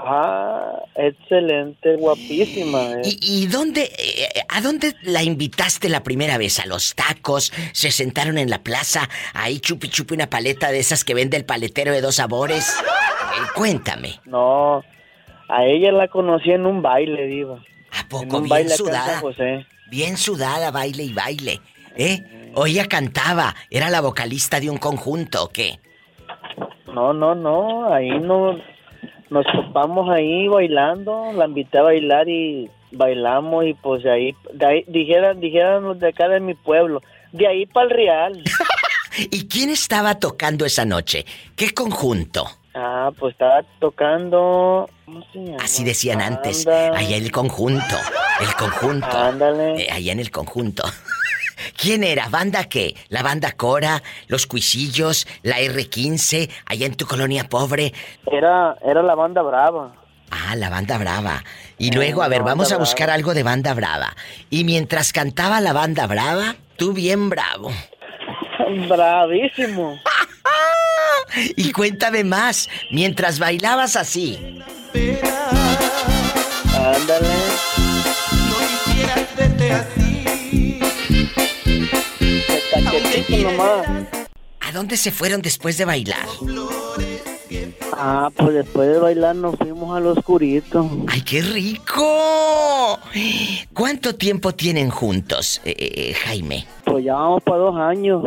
Ah, excelente, guapísima. eh. ¿Y, y dónde, eh, a dónde la invitaste la primera vez? ¿A los tacos? ¿Se sentaron en la plaza? Ahí chupi chupi una paleta de esas que vende el paletero de dos sabores. Eh, cuéntame. No, a ella la conocí en un baile, Diva. ¿A poco En un bien baile sudada? José. Bien sudada, baile y baile. ¿Eh? O ella cantaba, era la vocalista de un conjunto, ¿o qué? No, no, no, ahí no, nos topamos ahí bailando, la invité a bailar y bailamos y pues de ahí, de ahí dijeran, dijeran los de acá de mi pueblo, de ahí para el Real. ¿Y quién estaba tocando esa noche? ¿Qué conjunto? Ah, pues estaba tocando. ¿Cómo se llama? Así decían antes. Allá el conjunto. El conjunto. Ándale. Eh, allá en el conjunto. ¿Quién era? ¿Banda qué? ¿La banda Cora? ¿Los Cuisillos? ¿La R15? ¿Allá en tu colonia pobre? Era, era la banda brava. Ah, la banda brava. Y luego, a ver, vamos a buscar algo de banda brava. Y mientras cantaba la banda brava, tú bien bravo. Bravísimo. Y cuéntame más, mientras bailabas así. Ándale. Nomás. ¿A dónde se fueron después de bailar? Ah, pues después de bailar nos fuimos al oscurito. ¡Ay, qué rico! ¿Cuánto tiempo tienen juntos, eh, eh, Jaime? Pues ya vamos para dos años.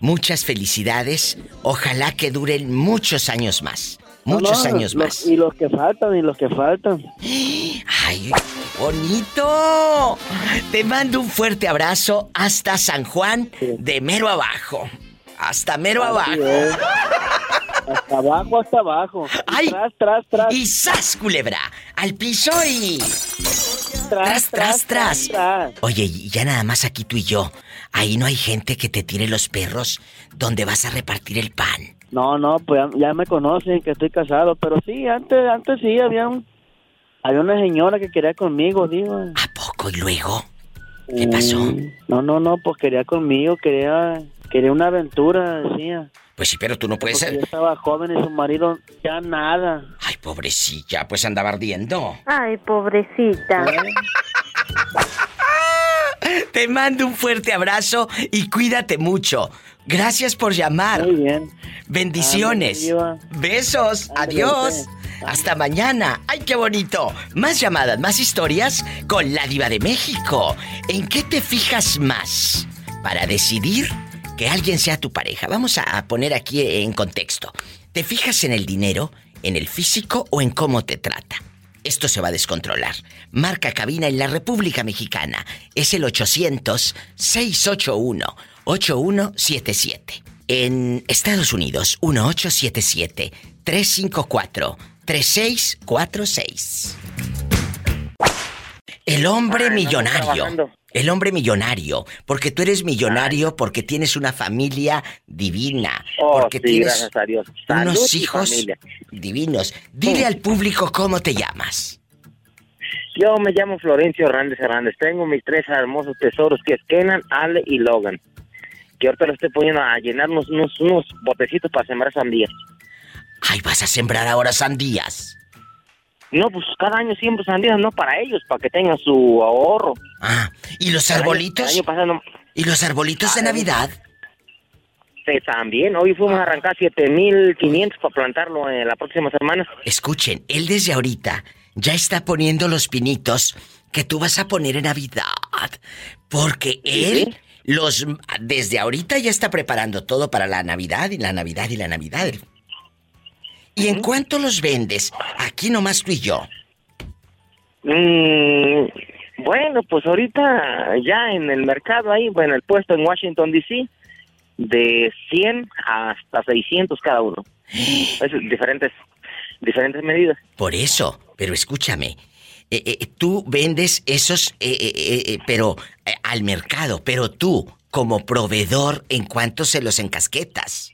Muchas felicidades. Ojalá que duren muchos años más. Muchos No, no, años los- más. Y los que faltan, y los que faltan. ¡Ay, bonito! Te mando un fuerte abrazo hasta San Juan de mero abajo. Hasta mero Así abajo. es. Hasta abajo, hasta abajo. ¡Ay! Tras, tras, tras. Y sas, culebra. Al piso y. Tras, tras, tras. Oye, y ya nada más aquí tú y yo. Ahí no hay gente que te tire los perros donde vas a repartir el pan. No, no, pues ya, ya me conocen que estoy casado, pero sí, antes, antes sí había un, había una señora que quería conmigo, digo. ¿A poco y luego? ¿Qué pasó? No, no, no, pues quería conmigo, quería, quería una aventura, decía. Pues sí, pero tú no puedes Porque ser. yo estaba joven y su marido ya nada. Ay, pobrecilla, pues andaba ardiendo. Ay, pobrecita. Te mando un fuerte abrazo y cuídate mucho. Gracias por llamar. Muy bien. Bendiciones. Besos. Adiós. Hasta mañana. ¡Ay, qué bonito! Más llamadas, más historias con la diva de México. ¿En qué te fijas más para decidir que alguien sea tu pareja? Vamos a poner aquí en contexto. ¿Te fijas en el dinero, en el físico o en cómo te trata? Esto se va a descontrolar. Marca cabina en la República Mexicana. Es el 800-681-8177. En Estados Unidos, 1877-354-3646. El hombre Ay, millonario. El hombre millonario. Porque tú eres millonario, porque tienes una familia divina. Oh, porque sí, tienes a Dios. Unos hijos divinos. Dile al público cómo te llamas. Yo me llamo Florencio Hernández Hernández. Tengo mis tres hermosos tesoros que es Kenan, Ale y Logan. Que ahorita lo estoy poniendo a llenar unos, unos, unos botecitos para sembrar sandías. Ay, vas a sembrar ahora sandías. No, pues cada año siembro sandías, no para ellos, para que tengan su ahorro. Ah, ¿y los El año- arbolitos? el año pasado no- ¿Y los arbolitos de Ah, Navidad? Sí, también. Hoy fuimos a arrancar 7500 para plantarlo en la próxima semana. Escuchen, él desde ahorita ya está poniendo los pinitos que tú vas a poner en Navidad. Porque él los desde ahorita ya está preparando todo para la Navidad y la Navidad y la Navidad. ¿Y en cuánto los vendes? Aquí nomás tú y yo. Mm, bueno, pues ahorita ya en el mercado ahí, bueno, el puesto en Washington, D.C., de 100 hasta 600 cada uno. Es diferentes, diferentes medidas. Por eso, pero escúchame. Eh, eh, tú vendes esos, eh, eh, eh, eh, pero al mercado, pero tú, como proveedor, ¿en cuánto se los encasquetas?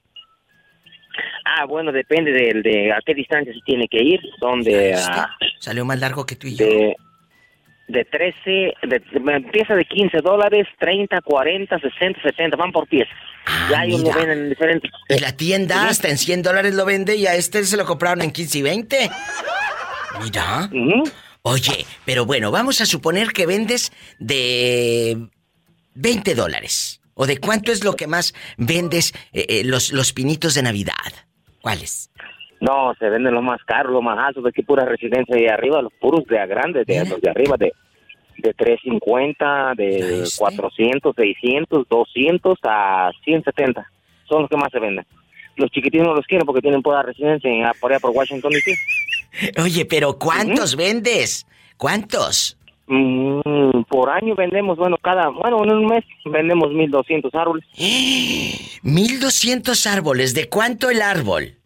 Ah, bueno, depende de, de a qué distancia se tiene que ir. Son de... ah, Salió más largo que tú y yo. de, de 13, de, empieza de 15 dólares, 30, 40, 60, 70, van por pieza. ya ellos lo Ah, venden en diferentes. Y la tienda hasta en 100 dólares lo vende y a este se lo compraron en 15 y 20. Mira. Oye, pero bueno, vamos a suponer que vendes de 20 dólares. ¿O de cuánto es lo que más vendes eh, eh, los, los pinitos de Navidad? ¿Cuáles? No, se venden los más caros, los más altos, de aquí pura residencia de arriba, los puros de a grandes, de los de arriba, de, de 350, de 400, 600, 200 a 170. Son los que más se venden. Los chiquititos no los quieren porque tienen pura residencia en, por allá por Washington DC. Oye, pero ¿cuántos vendes? ¿Cuántos? Mm, por año vendemos, bueno, cada, bueno, en un mes vendemos 1200 árboles. 1200 árboles. ¿De cuánto el árbol?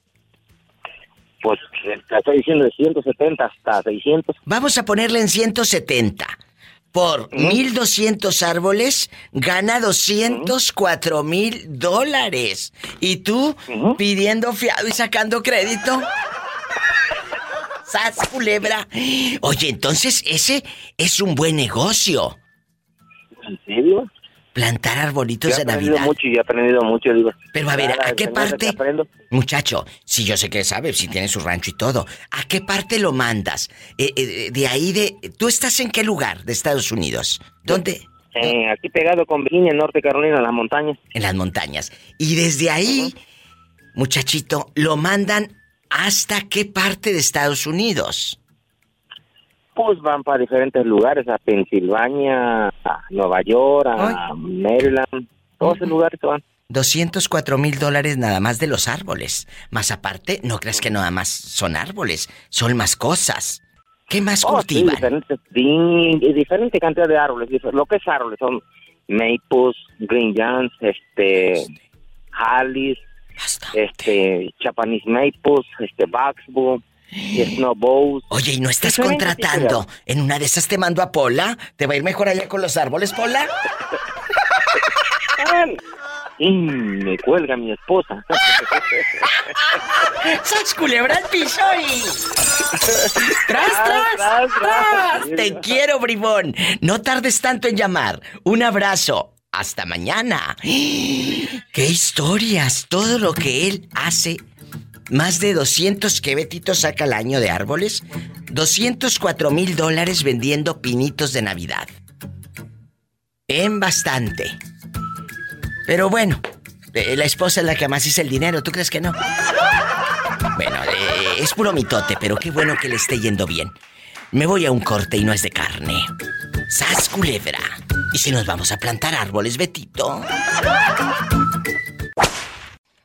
Pues te estoy diciendo de 170 hasta 600. Vamos a ponerle en 170. Por 1200 árboles gana 204 mil dólares. ¿Y tú pidiendo fiado y sacando crédito? ¡Sas, culebra! Oye, entonces ese es un buen negocio. ¿En serio? Plantar arbolitos Yo he de aprendido Navidad. mucho y he aprendido mucho, digo. Pero a ver, ¿a qué parte? Muchacho, si yo sé que sabe, si tiene su rancho y todo, ¿a qué parte lo mandas? Eh, eh, de ahí de... ¿Tú estás en qué lugar de Estados Unidos? ¿Dónde? Eh, aquí pegado con Virginia, en Norte Carolina, en las montañas. En las montañas. Y desde ahí, muchachito, lo mandan hasta qué parte de Estados Unidos? Pues van para diferentes lugares, a Pensilvania, a Nueva York, a Maryland, todos esos lugares se van. 204 mil dólares nada más de los árboles. Más aparte, no creas que nada más son árboles, son más cosas. ¿Qué más Oh, sí, cultivan? diferentes, di- di- diferente cantidad de árboles. Lo que es árboles son maples, green giants, este, este, Japanese maples, este, boxwood, snowballs. Oye, ¿y no estás Diferente contratando? En una de esas te mando a Pola. ¿Te va a ir mejor allá con los árboles, Pola? Y me cuelga mi esposa. ¡Sas culebra al piso y... ¡Tras, tras, tras! Te quiero, bribón. No tardes tanto en llamar. Un abrazo. Hasta mañana. ¡Qué historias! Todo lo que él hace. Más de 200 que Betito saca al año de árboles. 204 mil dólares vendiendo pinitos de Navidad. En bastante. Pero bueno, eh, la esposa es la que hizo el dinero, ¿tú crees que no? Bueno, eh, es puro mitote, pero qué bueno que le esté yendo bien. Me voy a un corte y no es de carne. ¡Sas culebra! ¿Y si nos vamos a plantar árboles, Betito?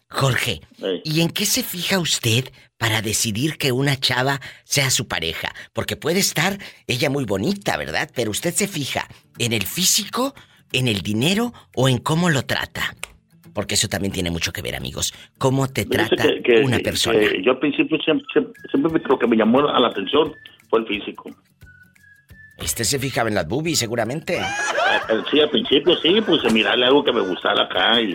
Jorge, ¿y en qué se fija usted para decidir que una chava sea su pareja? Porque puede estar ella muy bonita, ¿verdad? Pero usted se fija en el físico, en el dinero o en cómo lo trata. Porque eso también tiene mucho que ver, amigos. ¿Cómo te trata que- que- una que persona? yo al principio siempre, siempre, siempre lo que me llamó a la atención fue el físico. Este se fijaba en las boobies, seguramente. Eh, Sí, al principio sí, pues mirarle algo que me gustara acá y,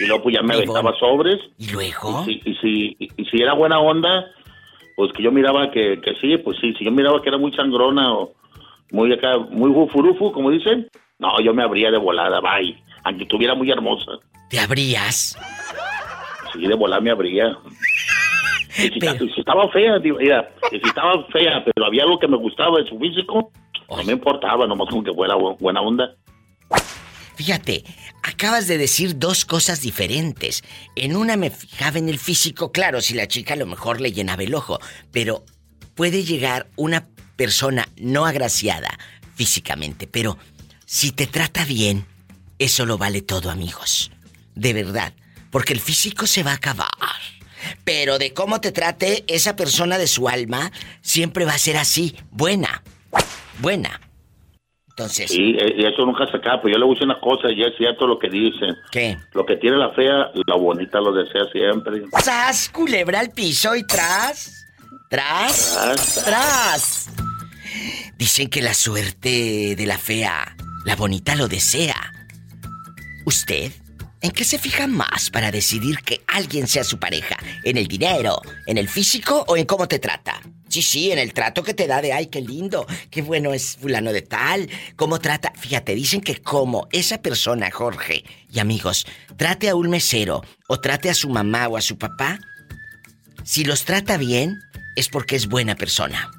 y luego pues ya me aventaba sobres. ¿Y luego? Y si, y si, y si era buena onda, pues que yo miraba que, que sí, pues sí, si yo miraba que era muy sangrona o muy acá, muy furufu, como dicen, no, yo me abría de volada, bye, aunque estuviera muy hermosa. ¿Te abrías? Sí, de volada me abría. Y si, si estaba fea, digo, mira, si estaba fea, pero había algo que me gustaba de su físico, no me importaba, nomás con que fuera bu- buena onda. Fíjate, acabas de decir dos cosas diferentes. En una me fijaba en el físico, claro, si la chica a lo mejor le llenaba el ojo, pero puede llegar una persona no agraciada físicamente, pero si te trata bien, eso lo vale todo, amigos. De verdad, porque el físico se va a acabar. Pero de cómo te trate esa persona de su alma, siempre va a ser así, buena. Buena. Entonces. Sí, eh, y eso nunca se acaba, pero yo le puse una cosa y es cierto lo que dicen. ¿Qué? Lo que tiene la fea, la bonita lo desea siempre. ¡Sas, culebra al piso y tras! ¡Tras! Tras. ¡Tras! Dicen que la suerte de la fea, la bonita lo desea. ¿Usted? ¿En qué se fija más para decidir que alguien sea su pareja? ¿En el dinero? ¿En el físico o en cómo te trata? Sí, sí, en el trato que te da de ay, qué lindo, qué bueno es fulano de tal, cómo trata. Fíjate, dicen que como esa persona, Jorge y amigos, trate a un mesero o trate a su mamá o a su papá, si los trata bien, es porque es buena persona.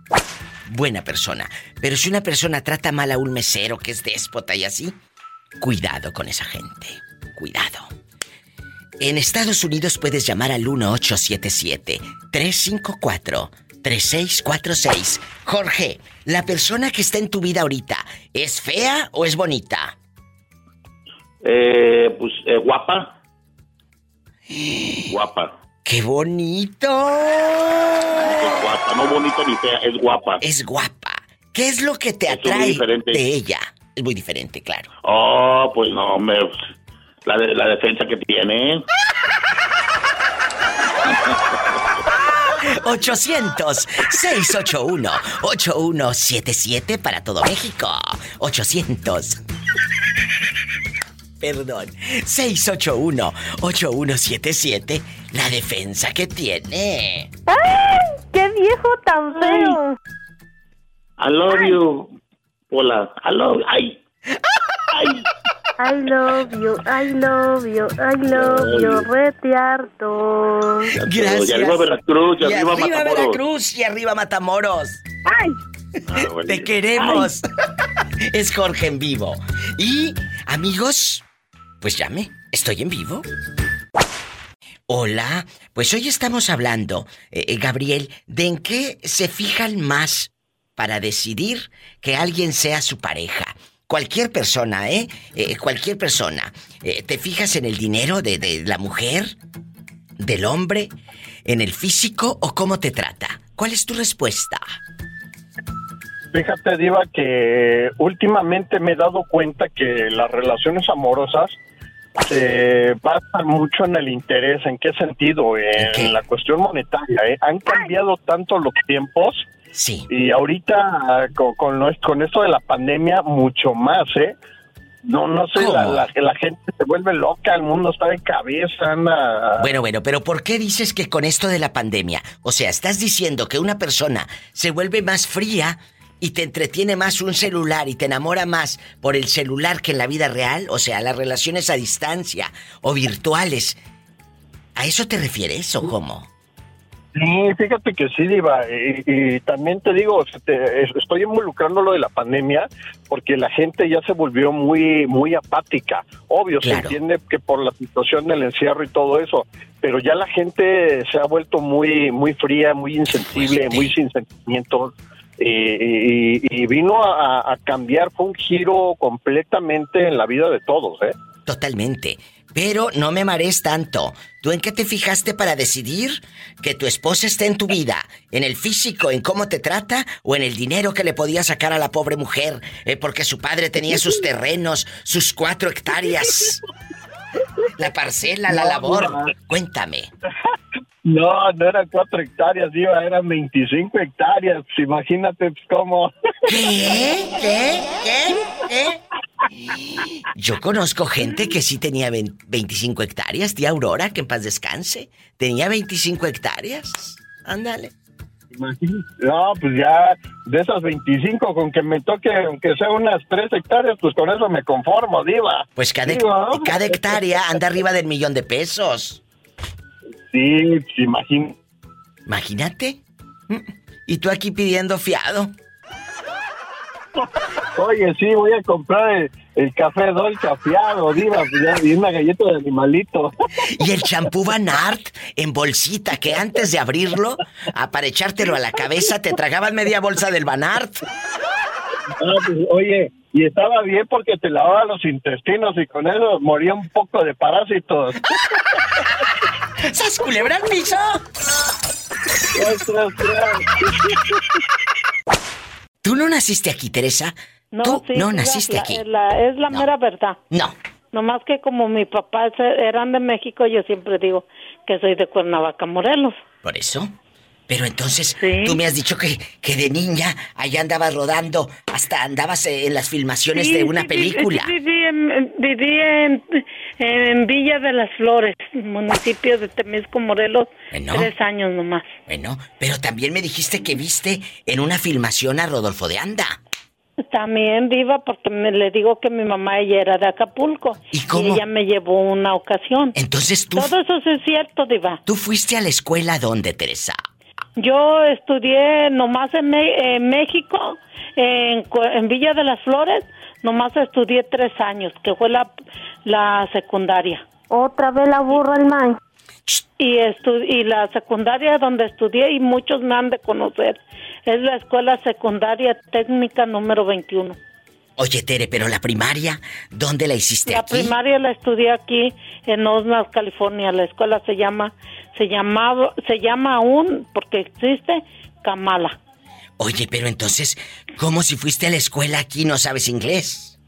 Buena persona. Pero si una persona trata mal a un mesero que es déspota y así, cuidado con esa gente. Cuidado. En Estados Unidos puedes llamar al 1877-354-3646. Jorge, ¿la persona que está en tu vida ahorita es fea o es bonita? Eh, pues eh, guapa. Guapa. ¡Qué bonito! Es guapa, no bonito ni fea, es guapa. Es guapa. ¿Qué es lo que te atrae diferente. de ella? Es muy diferente, claro. Oh, pues no, hombre. La, de- la defensa que tiene. 800-681-8177 para todo México. 800. Perdón. 681-8177. La defensa que tiene. ¡Ay! ¡Qué viejo tan feo! I love you. Hola. I love Ay. I love you, I love you, I love you, rete harto. Gracias. Y arriba Veracruz, y, Y arriba, arriba Matamoros. Veracruz y arriba Matamoros. Ah, bueno. Te queremos. Es Jorge en vivo. Y, amigos, pues llame. Estoy en vivo. Hola, pues hoy estamos hablando, eh, eh, Gabriel, de en qué se fijan más para decidir que alguien sea su pareja. Cualquier persona, ¿eh? Eh, cualquier persona. Eh, ¿Te fijas en el dinero de, de la mujer? ¿Del hombre? ¿En el físico o cómo te trata? ¿Cuál es tu respuesta? Fíjate, Diva, que últimamente me he dado cuenta que las relaciones amorosas se basan mucho en el interés. ¿En qué sentido? En la cuestión monetaria. ¿eh? Han cambiado tanto los tiempos. Sí. Y ahorita, ah, con, con, lo- con esto de la pandemia, mucho más, ¿eh? No, no sé, la- la gente se vuelve loca, el mundo está de cabeza, anda... Bueno, bueno, pero ¿por qué dices que con esto de la pandemia? O sea, estás diciendo que una persona se vuelve más fría y te entretiene más un celular y te enamora más por el celular que en la vida real, o sea, las relaciones a distancia o virtuales. ¿A eso te refieres o cómo? Sí, fíjate que sí, Diva. Y, y también te digo, te- estoy involucrando lo de la pandemia porque la gente ya se volvió muy muy apática. Obvio, se entiende que por la situación del encierro y todo eso, pero ya la gente se ha vuelto muy muy fría, muy insensible, muy sin sentimientos. Y, y- y vino a, a cambiar, fue un giro completamente en la vida de todos, ¿eh? Totalmente. Pero no me marees tanto. ¿Tú en qué te fijaste para decidir que tu esposa esté en tu vida? ¿En el físico, en cómo te trata o en el dinero que le podía sacar a la pobre mujer? eh, porque su padre tenía sus terrenos, sus cuatro hectáreas. La parcela, la labor. Cuéntame. No, no eran cuatro hectáreas, Diva, eran 25 hectáreas. Imagínate pues, cómo... ¿Qué? ¿Qué? ¿Qué? ¿Qué? Yo conozco gente que sí tenía vein- 25 hectáreas. Tía Aurora, que en paz descanse. Tenía 25 hectáreas. Ándale. No, pues ya de esas 25, con que me toque, aunque sea unas 3 hectáreas, pues con eso me conformo, Diva. Pues cada, hec- Diva. cada hectárea anda arriba del millón de pesos. Sí, imagín- Imagínate. Y tú aquí pidiendo fiado. Oye, sí, voy a comprar el, el café Dolce afiado, Diva, pues y una galleta de animalito. Y el champú Van Art en bolsita que antes de abrirlo, a para echártelo a la cabeza, te tragabas media bolsa del Van Art. Ah, pues, oye, y estaba bien porque te lavaba los intestinos y con eso moría un poco de parásitos. ¡Sas culebra al piso! ¿Tú no naciste aquí, Teresa? No, Tú sí, no sí, naciste la- aquí. la- es la mera verdad. No. Nomás que como mi papá eran de México, yo siempre digo que soy de Cuernavaca, Morelos. Por eso. Pero entonces, tú me has dicho que, que de niña allá andabas rodando, hasta andabas en las filmaciones Sí, de una sí, película. sí, viví en- viví en, en Villa de las Flores, municipio de Temisco, Morelos, Bueno. tres años nomás. Bueno, pero también me dijiste que viste en una filmación a Rodolfo de Anda. También viva porque me, le digo que mi mamá ella era de Acapulco ¿Y cómo? ella me llevó una ocasión. Entonces tú, Todo eso es cierto, diva. tú fuiste a la escuela donde, Teresa. Yo estudié nomás en, Me- en México, en Villa de las Flores, nomás estudié tres años, que fue la, la secundaria. Otra vez la burra el man. Y, estu- y la secundaria donde estudié, y muchos me han de conocer, es la Escuela Secundaria Técnica número 21. Oye, Tere, pero la primaria, ¿dónde la hiciste La aquí? primaria la estudié aquí en Osnas, California. La escuela se llama, se llamaba, se llama aún, porque existe, Kamala. Oye, pero entonces, ¿cómo si fuiste a la escuela aquí no sabes inglés?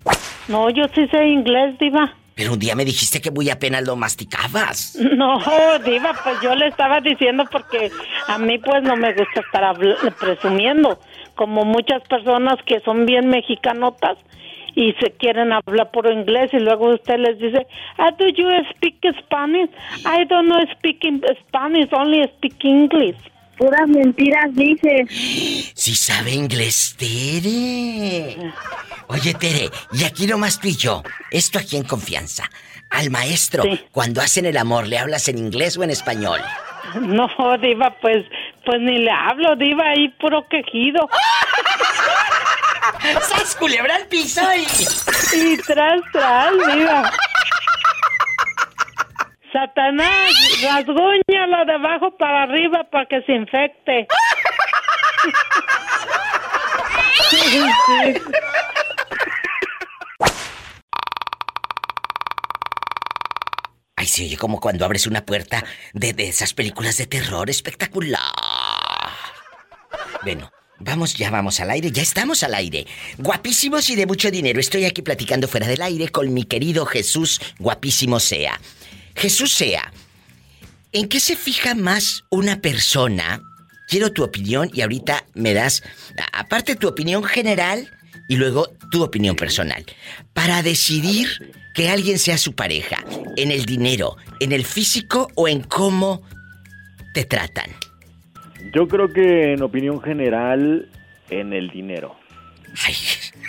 No, yo sí sé inglés, diva. Pero un día me dijiste que muy apenas lo masticabas. No, diva, pues yo le estaba diciendo porque a mí pues no me gusta estar presumiendo, como muchas personas que son bien mexicanotas y se quieren hablar por inglés y luego usted les dice, ah, do you speak Spanish? I don't know speak Spanish, only speak English. Puras mentiras dice. Si sabe inglés, Tere. Oye, Tere, y aquí nomás tú y yo. Esto aquí en confianza. Al maestro, cuando hacen el amor, ¿le hablas en inglés o en español? No, diva, pues, pues ni le hablo, diva, ahí puro quejido. ¡Sas, culebra al piso y... Y tras, tras, diva. Satanás, rasguñalo de abajo para arriba para que se infecte. Ay, se oye como cuando abres una puerta de, de esas películas de terror espectacular. Bueno, vamos, ya vamos al aire, ya estamos al aire. Guapísimos y de mucho dinero. Estoy aquí platicando fuera del aire con mi querido Jesús, guapísimo sea. Jesús sea, ¿en qué se fija más una persona? Quiero tu opinión y ahorita me das, aparte tu opinión general y luego tu opinión personal, para decidir que alguien sea su pareja, en el dinero, en el físico o en cómo te tratan. Yo creo que en opinión general, en el dinero.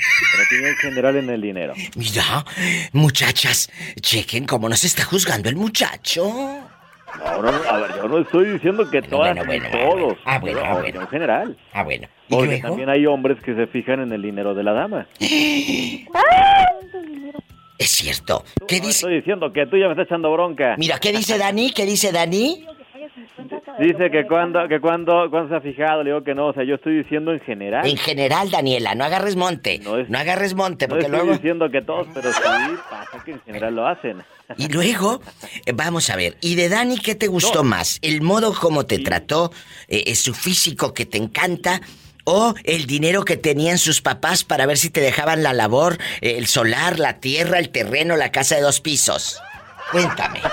En opinión general, en el dinero. Mira, muchachas, chequen cómo nos está juzgando el muchacho. No, no, a ver, yo no estoy diciendo que todas bueno, y bueno, todos. Ah, bueno, pero ah, en opinión general. Ah, bueno. Porque luego? también hay hombres que se fijan en el dinero de la dama. Es cierto. ¿Qué No dice? Estoy diciendo que tú ya me estás echando bronca. Mira, ¿qué dice Dani? ¿Qué dice Dani? Dice que cuando, que cuando, cuando se ha fijado, le digo que no, o sea, yo estoy diciendo en general. En general, Daniela, no agarres monte. No, agarres monte, No porque estoy luego... diciendo que todos, pero sí pasa que en general lo hacen. Y luego, eh, vamos a ver, ¿y de Dani qué te gustó más? ¿El modo como te trató, eh, eh, su físico que te encanta, o el dinero que tenían sus papás para ver si te dejaban la labor, eh, el solar, la tierra, el terreno, la casa de dos pisos? Cuéntame.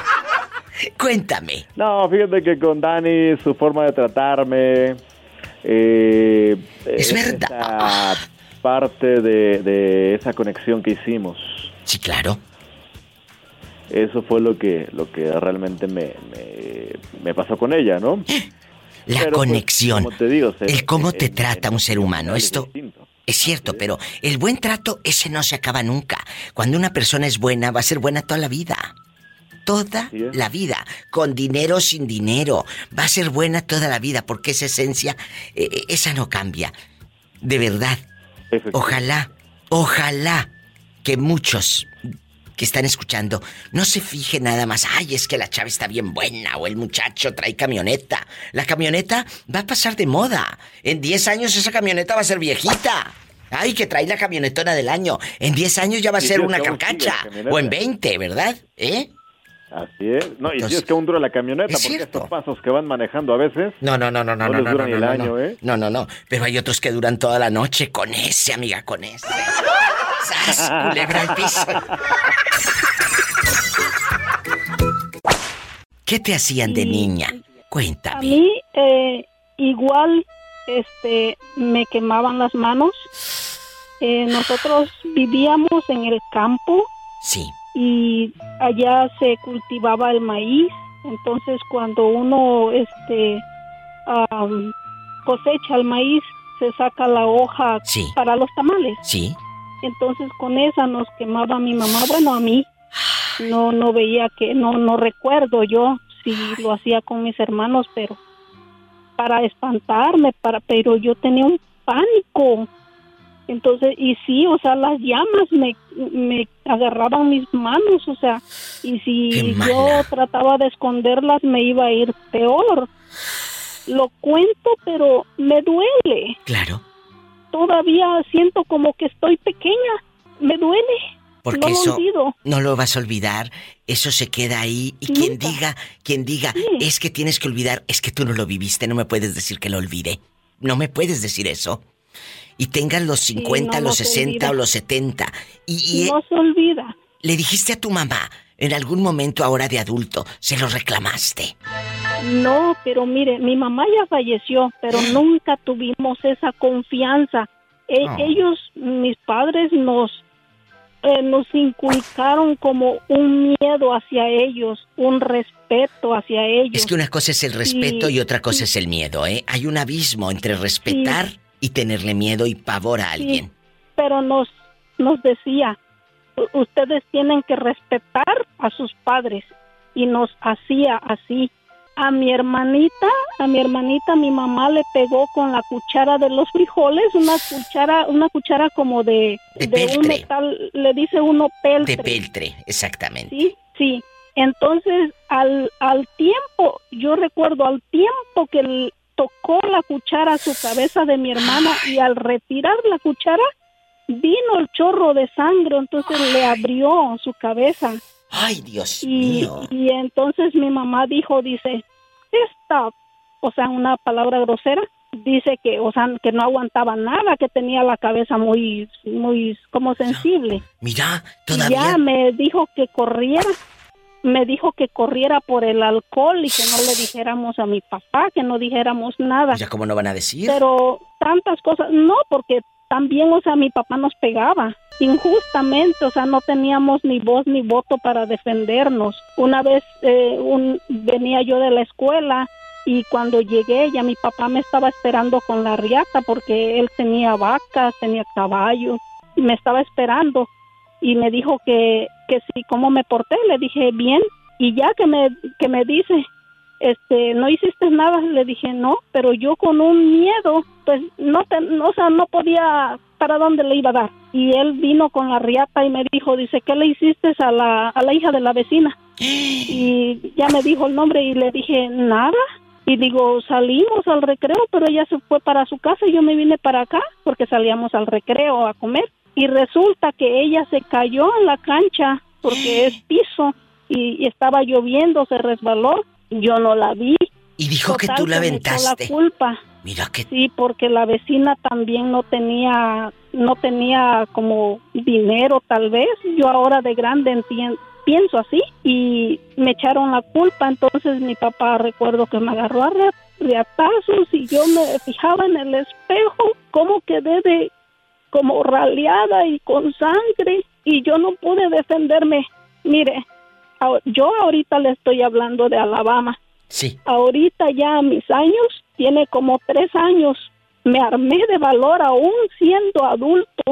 Cuéntame. No, fíjate que con Dani, su forma de tratarme. Eh, Es verdad. parte de, de esa conexión que hicimos. Sí, claro. Eso fue lo que, lo que realmente me, me, me pasó con ella, ¿no? La Pero, pues, conexión. como te digo, el cómo te trata un ser humano. es Esto es cierto, pero el buen trato, ese no se acaba nunca. Cuando una persona es buena, va a ser buena toda la vida. Toda la vida. Con dinero o sin dinero. Va a ser buena toda la vida porque esa esencia, eh, eh, esa no cambia. De verdad. Ojalá, ojalá que muchos que están escuchando no se fijen nada más, ay, es que la chava está bien buena o el muchacho trae camioneta. La camioneta va a pasar de moda. En 10 años esa camioneta va a ser viejita. Ay, que trae la camionetona del año. En 10 años ya va a ser una carcacha. O en 20, ¿verdad? ¿Eh? Así es. No, y si es que aún dura la camioneta, Es porque cierto. estos pasos que van manejando a veces. No, no, no, no, no, No no, les no, dura no, el no, año, no. ¿eh? No, no, no. Pero hay otros que duran toda la noche con ese, amiga, con ese. ¡Sas! Culebra al piso. ¿Qué te hacían de niña? A Cuéntame. mí eh, igual este me quemaban las manos. Eh, nosotros vivíamos en el campo Sí. Y allá se cultivaba el maíz. Entonces cuando uno este am, cosecha el maíz se saca la hoja Sí. para los tamales. Sí. Entonces con esa nos quemaba mi mamá, bueno a mí. No no veía que no no recuerdo yo si lo hacía con mis hermanos, pero para espantarme, para pero yo tenía un pánico. Entonces, y sí, o sea, las llamas me, me agarraban mis manos, o sea, y si yo trataba de esconderlas me iba a ir peor. Lo cuento, pero me duele. Claro. Todavía siento como que estoy pequeña, me duele. Porque no lo eso olvido. no lo vas a olvidar, eso se queda ahí y quien diga, quien diga, es que tienes que olvidar, es que tú no lo viviste, no me puedes decir que lo olvidé. No me puedes decir eso. Y tengan los 50, no, los no se 60 olvida. o los 70. Y, y No se olvida. le dijiste a tu mamá, en algún momento ahora de adulto, se lo reclamaste. No, pero mire, mi mamá ya falleció, pero nunca tuvimos esa confianza. E- Oh. Ellos, mis padres, nos eh, nos inculcaron como un miedo hacia ellos, un respeto hacia ellos. Es que una cosa es el respeto y otra cosa es el miedo, ¿eh? Hay un abismo entre respetar y tenerle miedo y pavor a Sí, alguien. pero nos, nos decía, "U- ustedes tienen que respetar a sus padres y nos hacía así. A mi hermanita, a mi hermanita, mi mamá le pegó con la cuchara de los frijoles, una cuchara, una cuchara como de, De un peltre. metal, le dice uno peltre. De peltre, exactamente. Sí, sí. Entonces, al, al tiempo, yo recuerdo al tiempo que l- tocó la cuchara a su cabeza de mi hermana y al retirar la cuchara, vino el chorro de sangre, entonces le abrió su cabeza. Ay, Dios Y, mío. y entonces mi mamá dijo, dice, esta, o sea, una palabra grosera, dice que, o sea, que no aguantaba nada, que tenía la cabeza muy, muy, como sensible. Mira, Y todavía. Ya me dijo que corriera, me dijo que corriera por el alcohol y que no le dijéramos a mi papá, que no dijéramos nada. Ya cómo no van a decir. Pero tantas cosas, no, porque también, o sea, mi papá nos pegaba injustamente, o sea, no teníamos ni voz ni voto para defendernos. Una vez eh, un, venía yo de la escuela y cuando llegué ya mi papá me estaba esperando con la riata porque él tenía vacas, tenía caballos, y me estaba esperando y me dijo que, que sí, cómo me porté, le dije bien y ya que me, que me dice, este, no hiciste nada, le dije no, pero yo con un miedo, pues no, te, no, o sea, no podía para dónde le iba a dar. Y él vino con la riata y me dijo, dice, ¿qué le hiciste a la, a la hija de la vecina? Y ya me dijo el nombre y le dije, nada. Y digo, salimos al recreo, pero ella se fue para su casa y yo me vine para acá porque salíamos al recreo a comer. Y resulta que ella se cayó en la cancha porque es piso y, y estaba lloviendo, se resbaló. Yo no la vi. Y dijo que tú la aventaste. la culpa. Mira que. Sí, porque la vecina también no tenía, no tenía como dinero tal vez. Yo ahora de grande pienso así y me echaron la culpa. Entonces mi papá recuerdo que me agarró a re- riatazos y yo me fijaba en el espejo cómo quedé de como raleada y con sangre y yo no pude defenderme. Mire, yo ahorita le estoy hablando de Alabama. Sí. Ahorita ya a mis años, tiene como tres años, me armé de valor aún siendo adulto.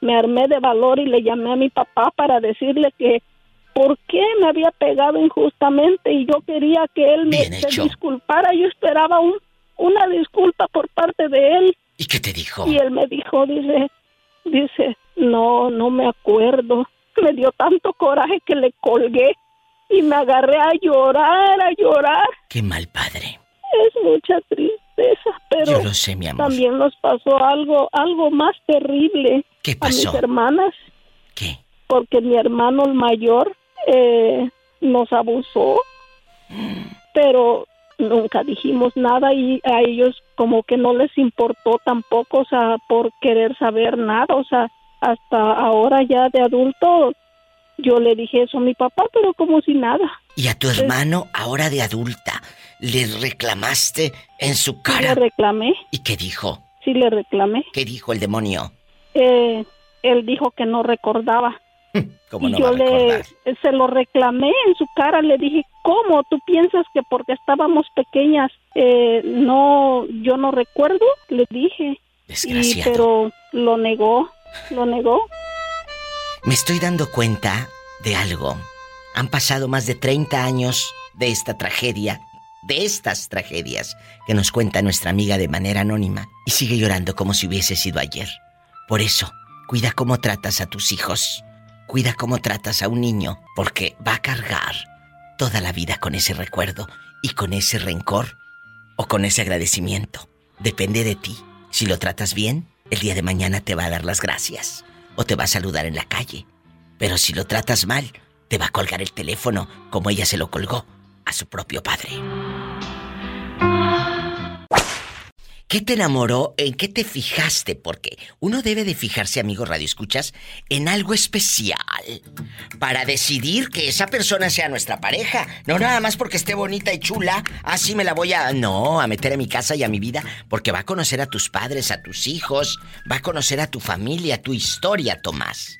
Me armé de valor y le llamé a mi papá para decirle que por qué me había pegado injustamente y yo quería que él me se disculpara. Yo esperaba un, una disculpa por parte de él. ¿Y qué te dijo? Y él me dijo, dice, dice, no, no me acuerdo. Me dio tanto coraje que le colgué y me agarré a llorar, a llorar. Qué mal padre. Es mucha tristeza, pero Yo lo sé, mi amor. también nos pasó algo, algo más terrible ¿Qué a mis pasó? hermanas. ¿Qué? Porque mi hermano el mayor eh, nos abusó, pero nunca dijimos nada y a ellos como que no les importó tampoco, o sea, por querer saber nada, o sea, hasta ahora ya de adulto yo le dije eso a mi papá, pero como si nada. Y a tu hermano, ahora de adulta, le reclamaste en su Le cara. reclamé, ¿Y qué dijo? sí le reclamé. ¿Qué dijo el demonio? Eh, él dijo que no recordaba. ¿Cómo y no yo va a le se lo reclamé en su cara, le dije, ¿cómo? ¿Tú piensas que porque estábamos pequeñas eh, no, yo no recuerdo? Le dije. Y, pero lo negó, lo negó. Me estoy dando cuenta de algo. Han pasado más de 30 años de esta tragedia, de estas tragedias que nos cuenta nuestra amiga de manera anónima y sigue llorando como si hubiese sido ayer. Por eso, cuida cómo tratas a tus hijos. Cuida cómo tratas a un niño, porque va a cargar toda la vida con ese recuerdo y con ese rencor o con ese agradecimiento. Depende de ti. Si lo tratas bien, el día de mañana te va a dar las gracias o te va a saludar en la calle. Pero si lo tratas mal, te va a colgar el teléfono como ella se lo colgó a su propio padre. ¿Qué te enamoró? ¿En qué te fijaste? Porque uno debe de fijarse, amigo Radio Escuchas, en algo especial para decidir que esa persona sea nuestra pareja. No nada más porque esté bonita y chula, así me la voy a... No, a meter a mi casa y a mi vida, porque va a conocer a tus padres, a tus hijos, va a conocer a tu familia, tu historia, Tomás.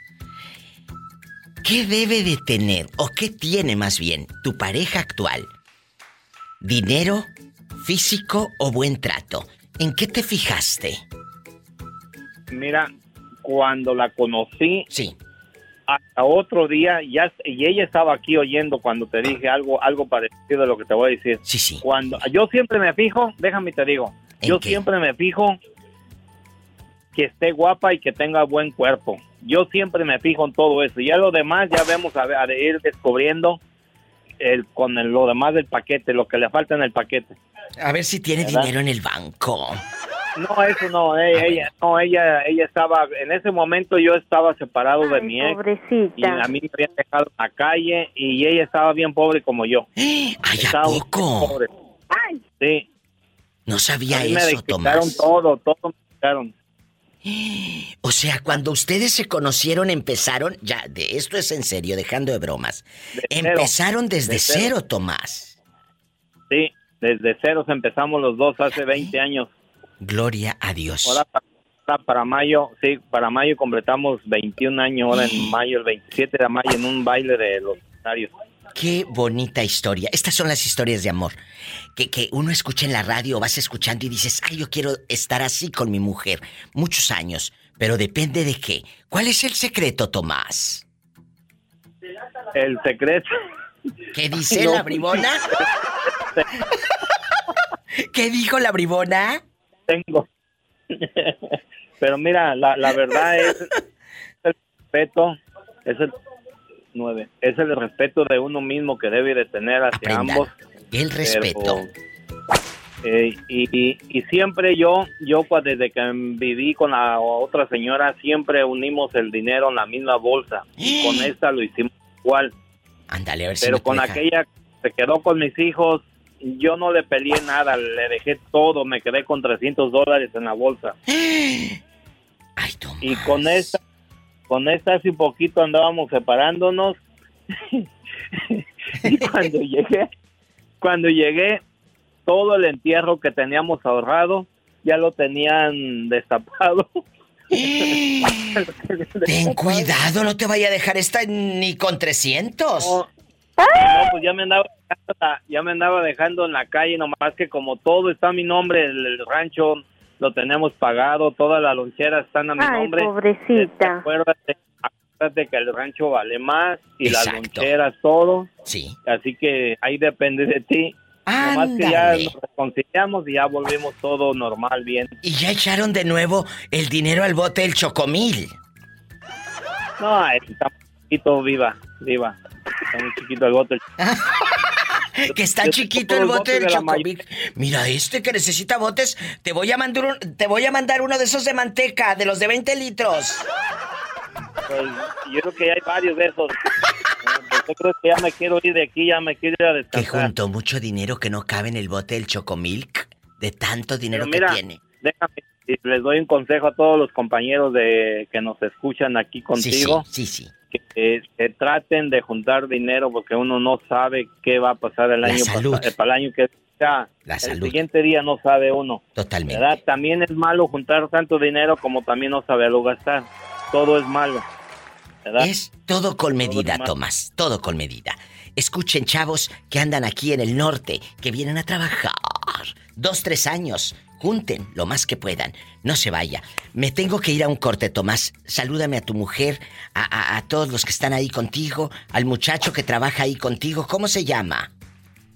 ¿Qué debe de tener, o qué tiene más bien, tu pareja actual? ¿Dinero, físico o buen trato? ¿En qué te fijaste? Mira, cuando la conocí, sí. hasta otro día, ya, y ella estaba aquí oyendo cuando te dije algo, algo parecido a lo que te voy a decir. Sí, sí. Cuando, yo siempre me fijo, déjame te digo, yo siempre me fijo que esté guapa y que tenga buen cuerpo. Yo siempre me fijo en todo eso. Y ya lo demás ya vemos a, a ir descubriendo el, con el- lo demás del paquete, lo que le falta en el paquete. A ver si tiene ¿Verdad? dinero en el banco. No, eso no, eh, ella, no, ella, ella estaba, en ese momento yo estaba separado de mi ex. pobrecita. Y a mí me habían dejado en la calle y ella estaba bien pobre como yo. ¡Ay, a poco? Sí. No sabía A mí me eso, Tomás. todo, todo me quitaron. O sea, cuando ustedes se conocieron, empezaron, ya, de esto es en serio, dejando de bromas. empezaron desde De cero. cero, Tomás. Sí, desde ceros empezamos los dos hace 20 años. Gloria a Dios. Ahora pa- ahora para mayo, sí, para mayo completamos 21 años, ahora en mayo, el 27 de mayo, en un baile de los voluntarios. Qué bonita historia. Estas son las historias de amor. Que, que uno escucha en la radio, vas escuchando y dices, ay, yo quiero estar así con mi mujer. Muchos años. Pero depende de qué. ¿Cuál es el secreto, Tomás? El secreto. ¿Qué dice No. la bribona? ¿Qué dijo la bribona? Tengo. Pero mira, la, la verdad es el respeto, es el nueve, es el respeto de uno mismo que debe de tener hacia Aprendan. ambos. El Pero, respeto. eh, y, y- y siempre yo, yo pues, desde que viví con la otra señora, siempre unimos el dinero en la misma bolsa. Y con esta lo hicimos igual. Ándale, a ver si Pero me con deja. aquella que se quedó con mis hijos, yo no le peleé nada, le dejé todo, me quedé con 300 dólares en la bolsa. y con esta, con esta hace un poquito andábamos separándonos. y cuando llegué, cuando llegué, todo el entierro que teníamos ahorrado ya lo tenían destapado. Ten cuidado, no te vaya a dejar esta ni con 300. No, pues ya me andaba ya me andaba dejando en la calle, nomás que como todo está a mi nombre, el, el rancho lo tenemos pagado, todas las loncheras están a mi Ay, nombre. pobrecita. Acuérdate, acuérdate que el rancho vale más y las Exacto. loncheras, todo. Sí. Así que ahí depende de ti. Nomás que ya nos reconciliamos y ya volvimos todo normal, bien. Y ya echaron de nuevo el dinero al bote del chocomil. No, está muy chiquito, viva, viva. Está muy chiquito el bote. Que está Yo chiquito el bote del de. Mira, este que necesita botes, te voy a mandar un- te voy a mandar uno de esos de manteca, de los de 20 litros. Pues, yo creo que hay varios de esos. Pues, yo creo que ya me quiero ir de aquí, ya me quiero ir a Que descansar. juntó mucho dinero que no cabe en el bote del chocomilk de tanto dinero mira, que tiene. déjame, y les doy un consejo a todos los compañeros de que nos escuchan aquí contigo. Sí, sí, sí. Que, eh, que traten de juntar dinero porque uno no sabe qué va a pasar el La año salud. eh, para el año que sea. La el salud. siguiente día no sabe uno. Totalmente. ¿verdad? También es malo juntar tanto dinero como también no saberlo gastar. Todo es malo. ¿verdad? Es todo con medida, demás. Tomás, todo con medida. Escuchen, chavos, que andan aquí en el norte, que vienen a trabajar. Dos, tres años. Junten lo más que puedan. No se vaya. Me tengo que ir a un corte, Tomás. Salúdame a tu mujer, a, a- a todos los que están ahí contigo, al muchacho que trabaja ahí contigo. ¿Cómo se llama?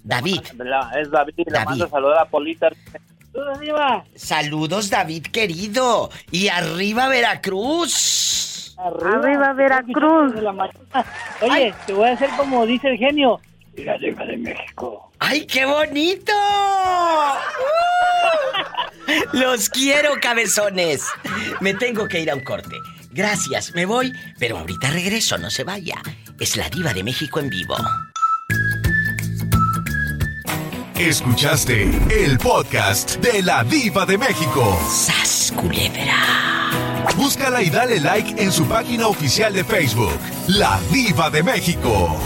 David. La- es David, le David. mando a saludar a Polita. Arriba. Saludos, David querido. Y arriba Veracruz. Arriba Veracruz. Oye, te voy a hacer como dice el genio. Mira, arriba de México. ¡Ay, qué bonito! ¡Uh! Los quiero, cabezones. Me tengo que ir a un corte. Gracias, me voy, pero ahorita regreso, no se vaya. Es la diva de México en vivo. Escuchaste el podcast de la diva de México. ¡Sas, culebra! Búscala y dale like en su página oficial de Facebook, La Diva de México.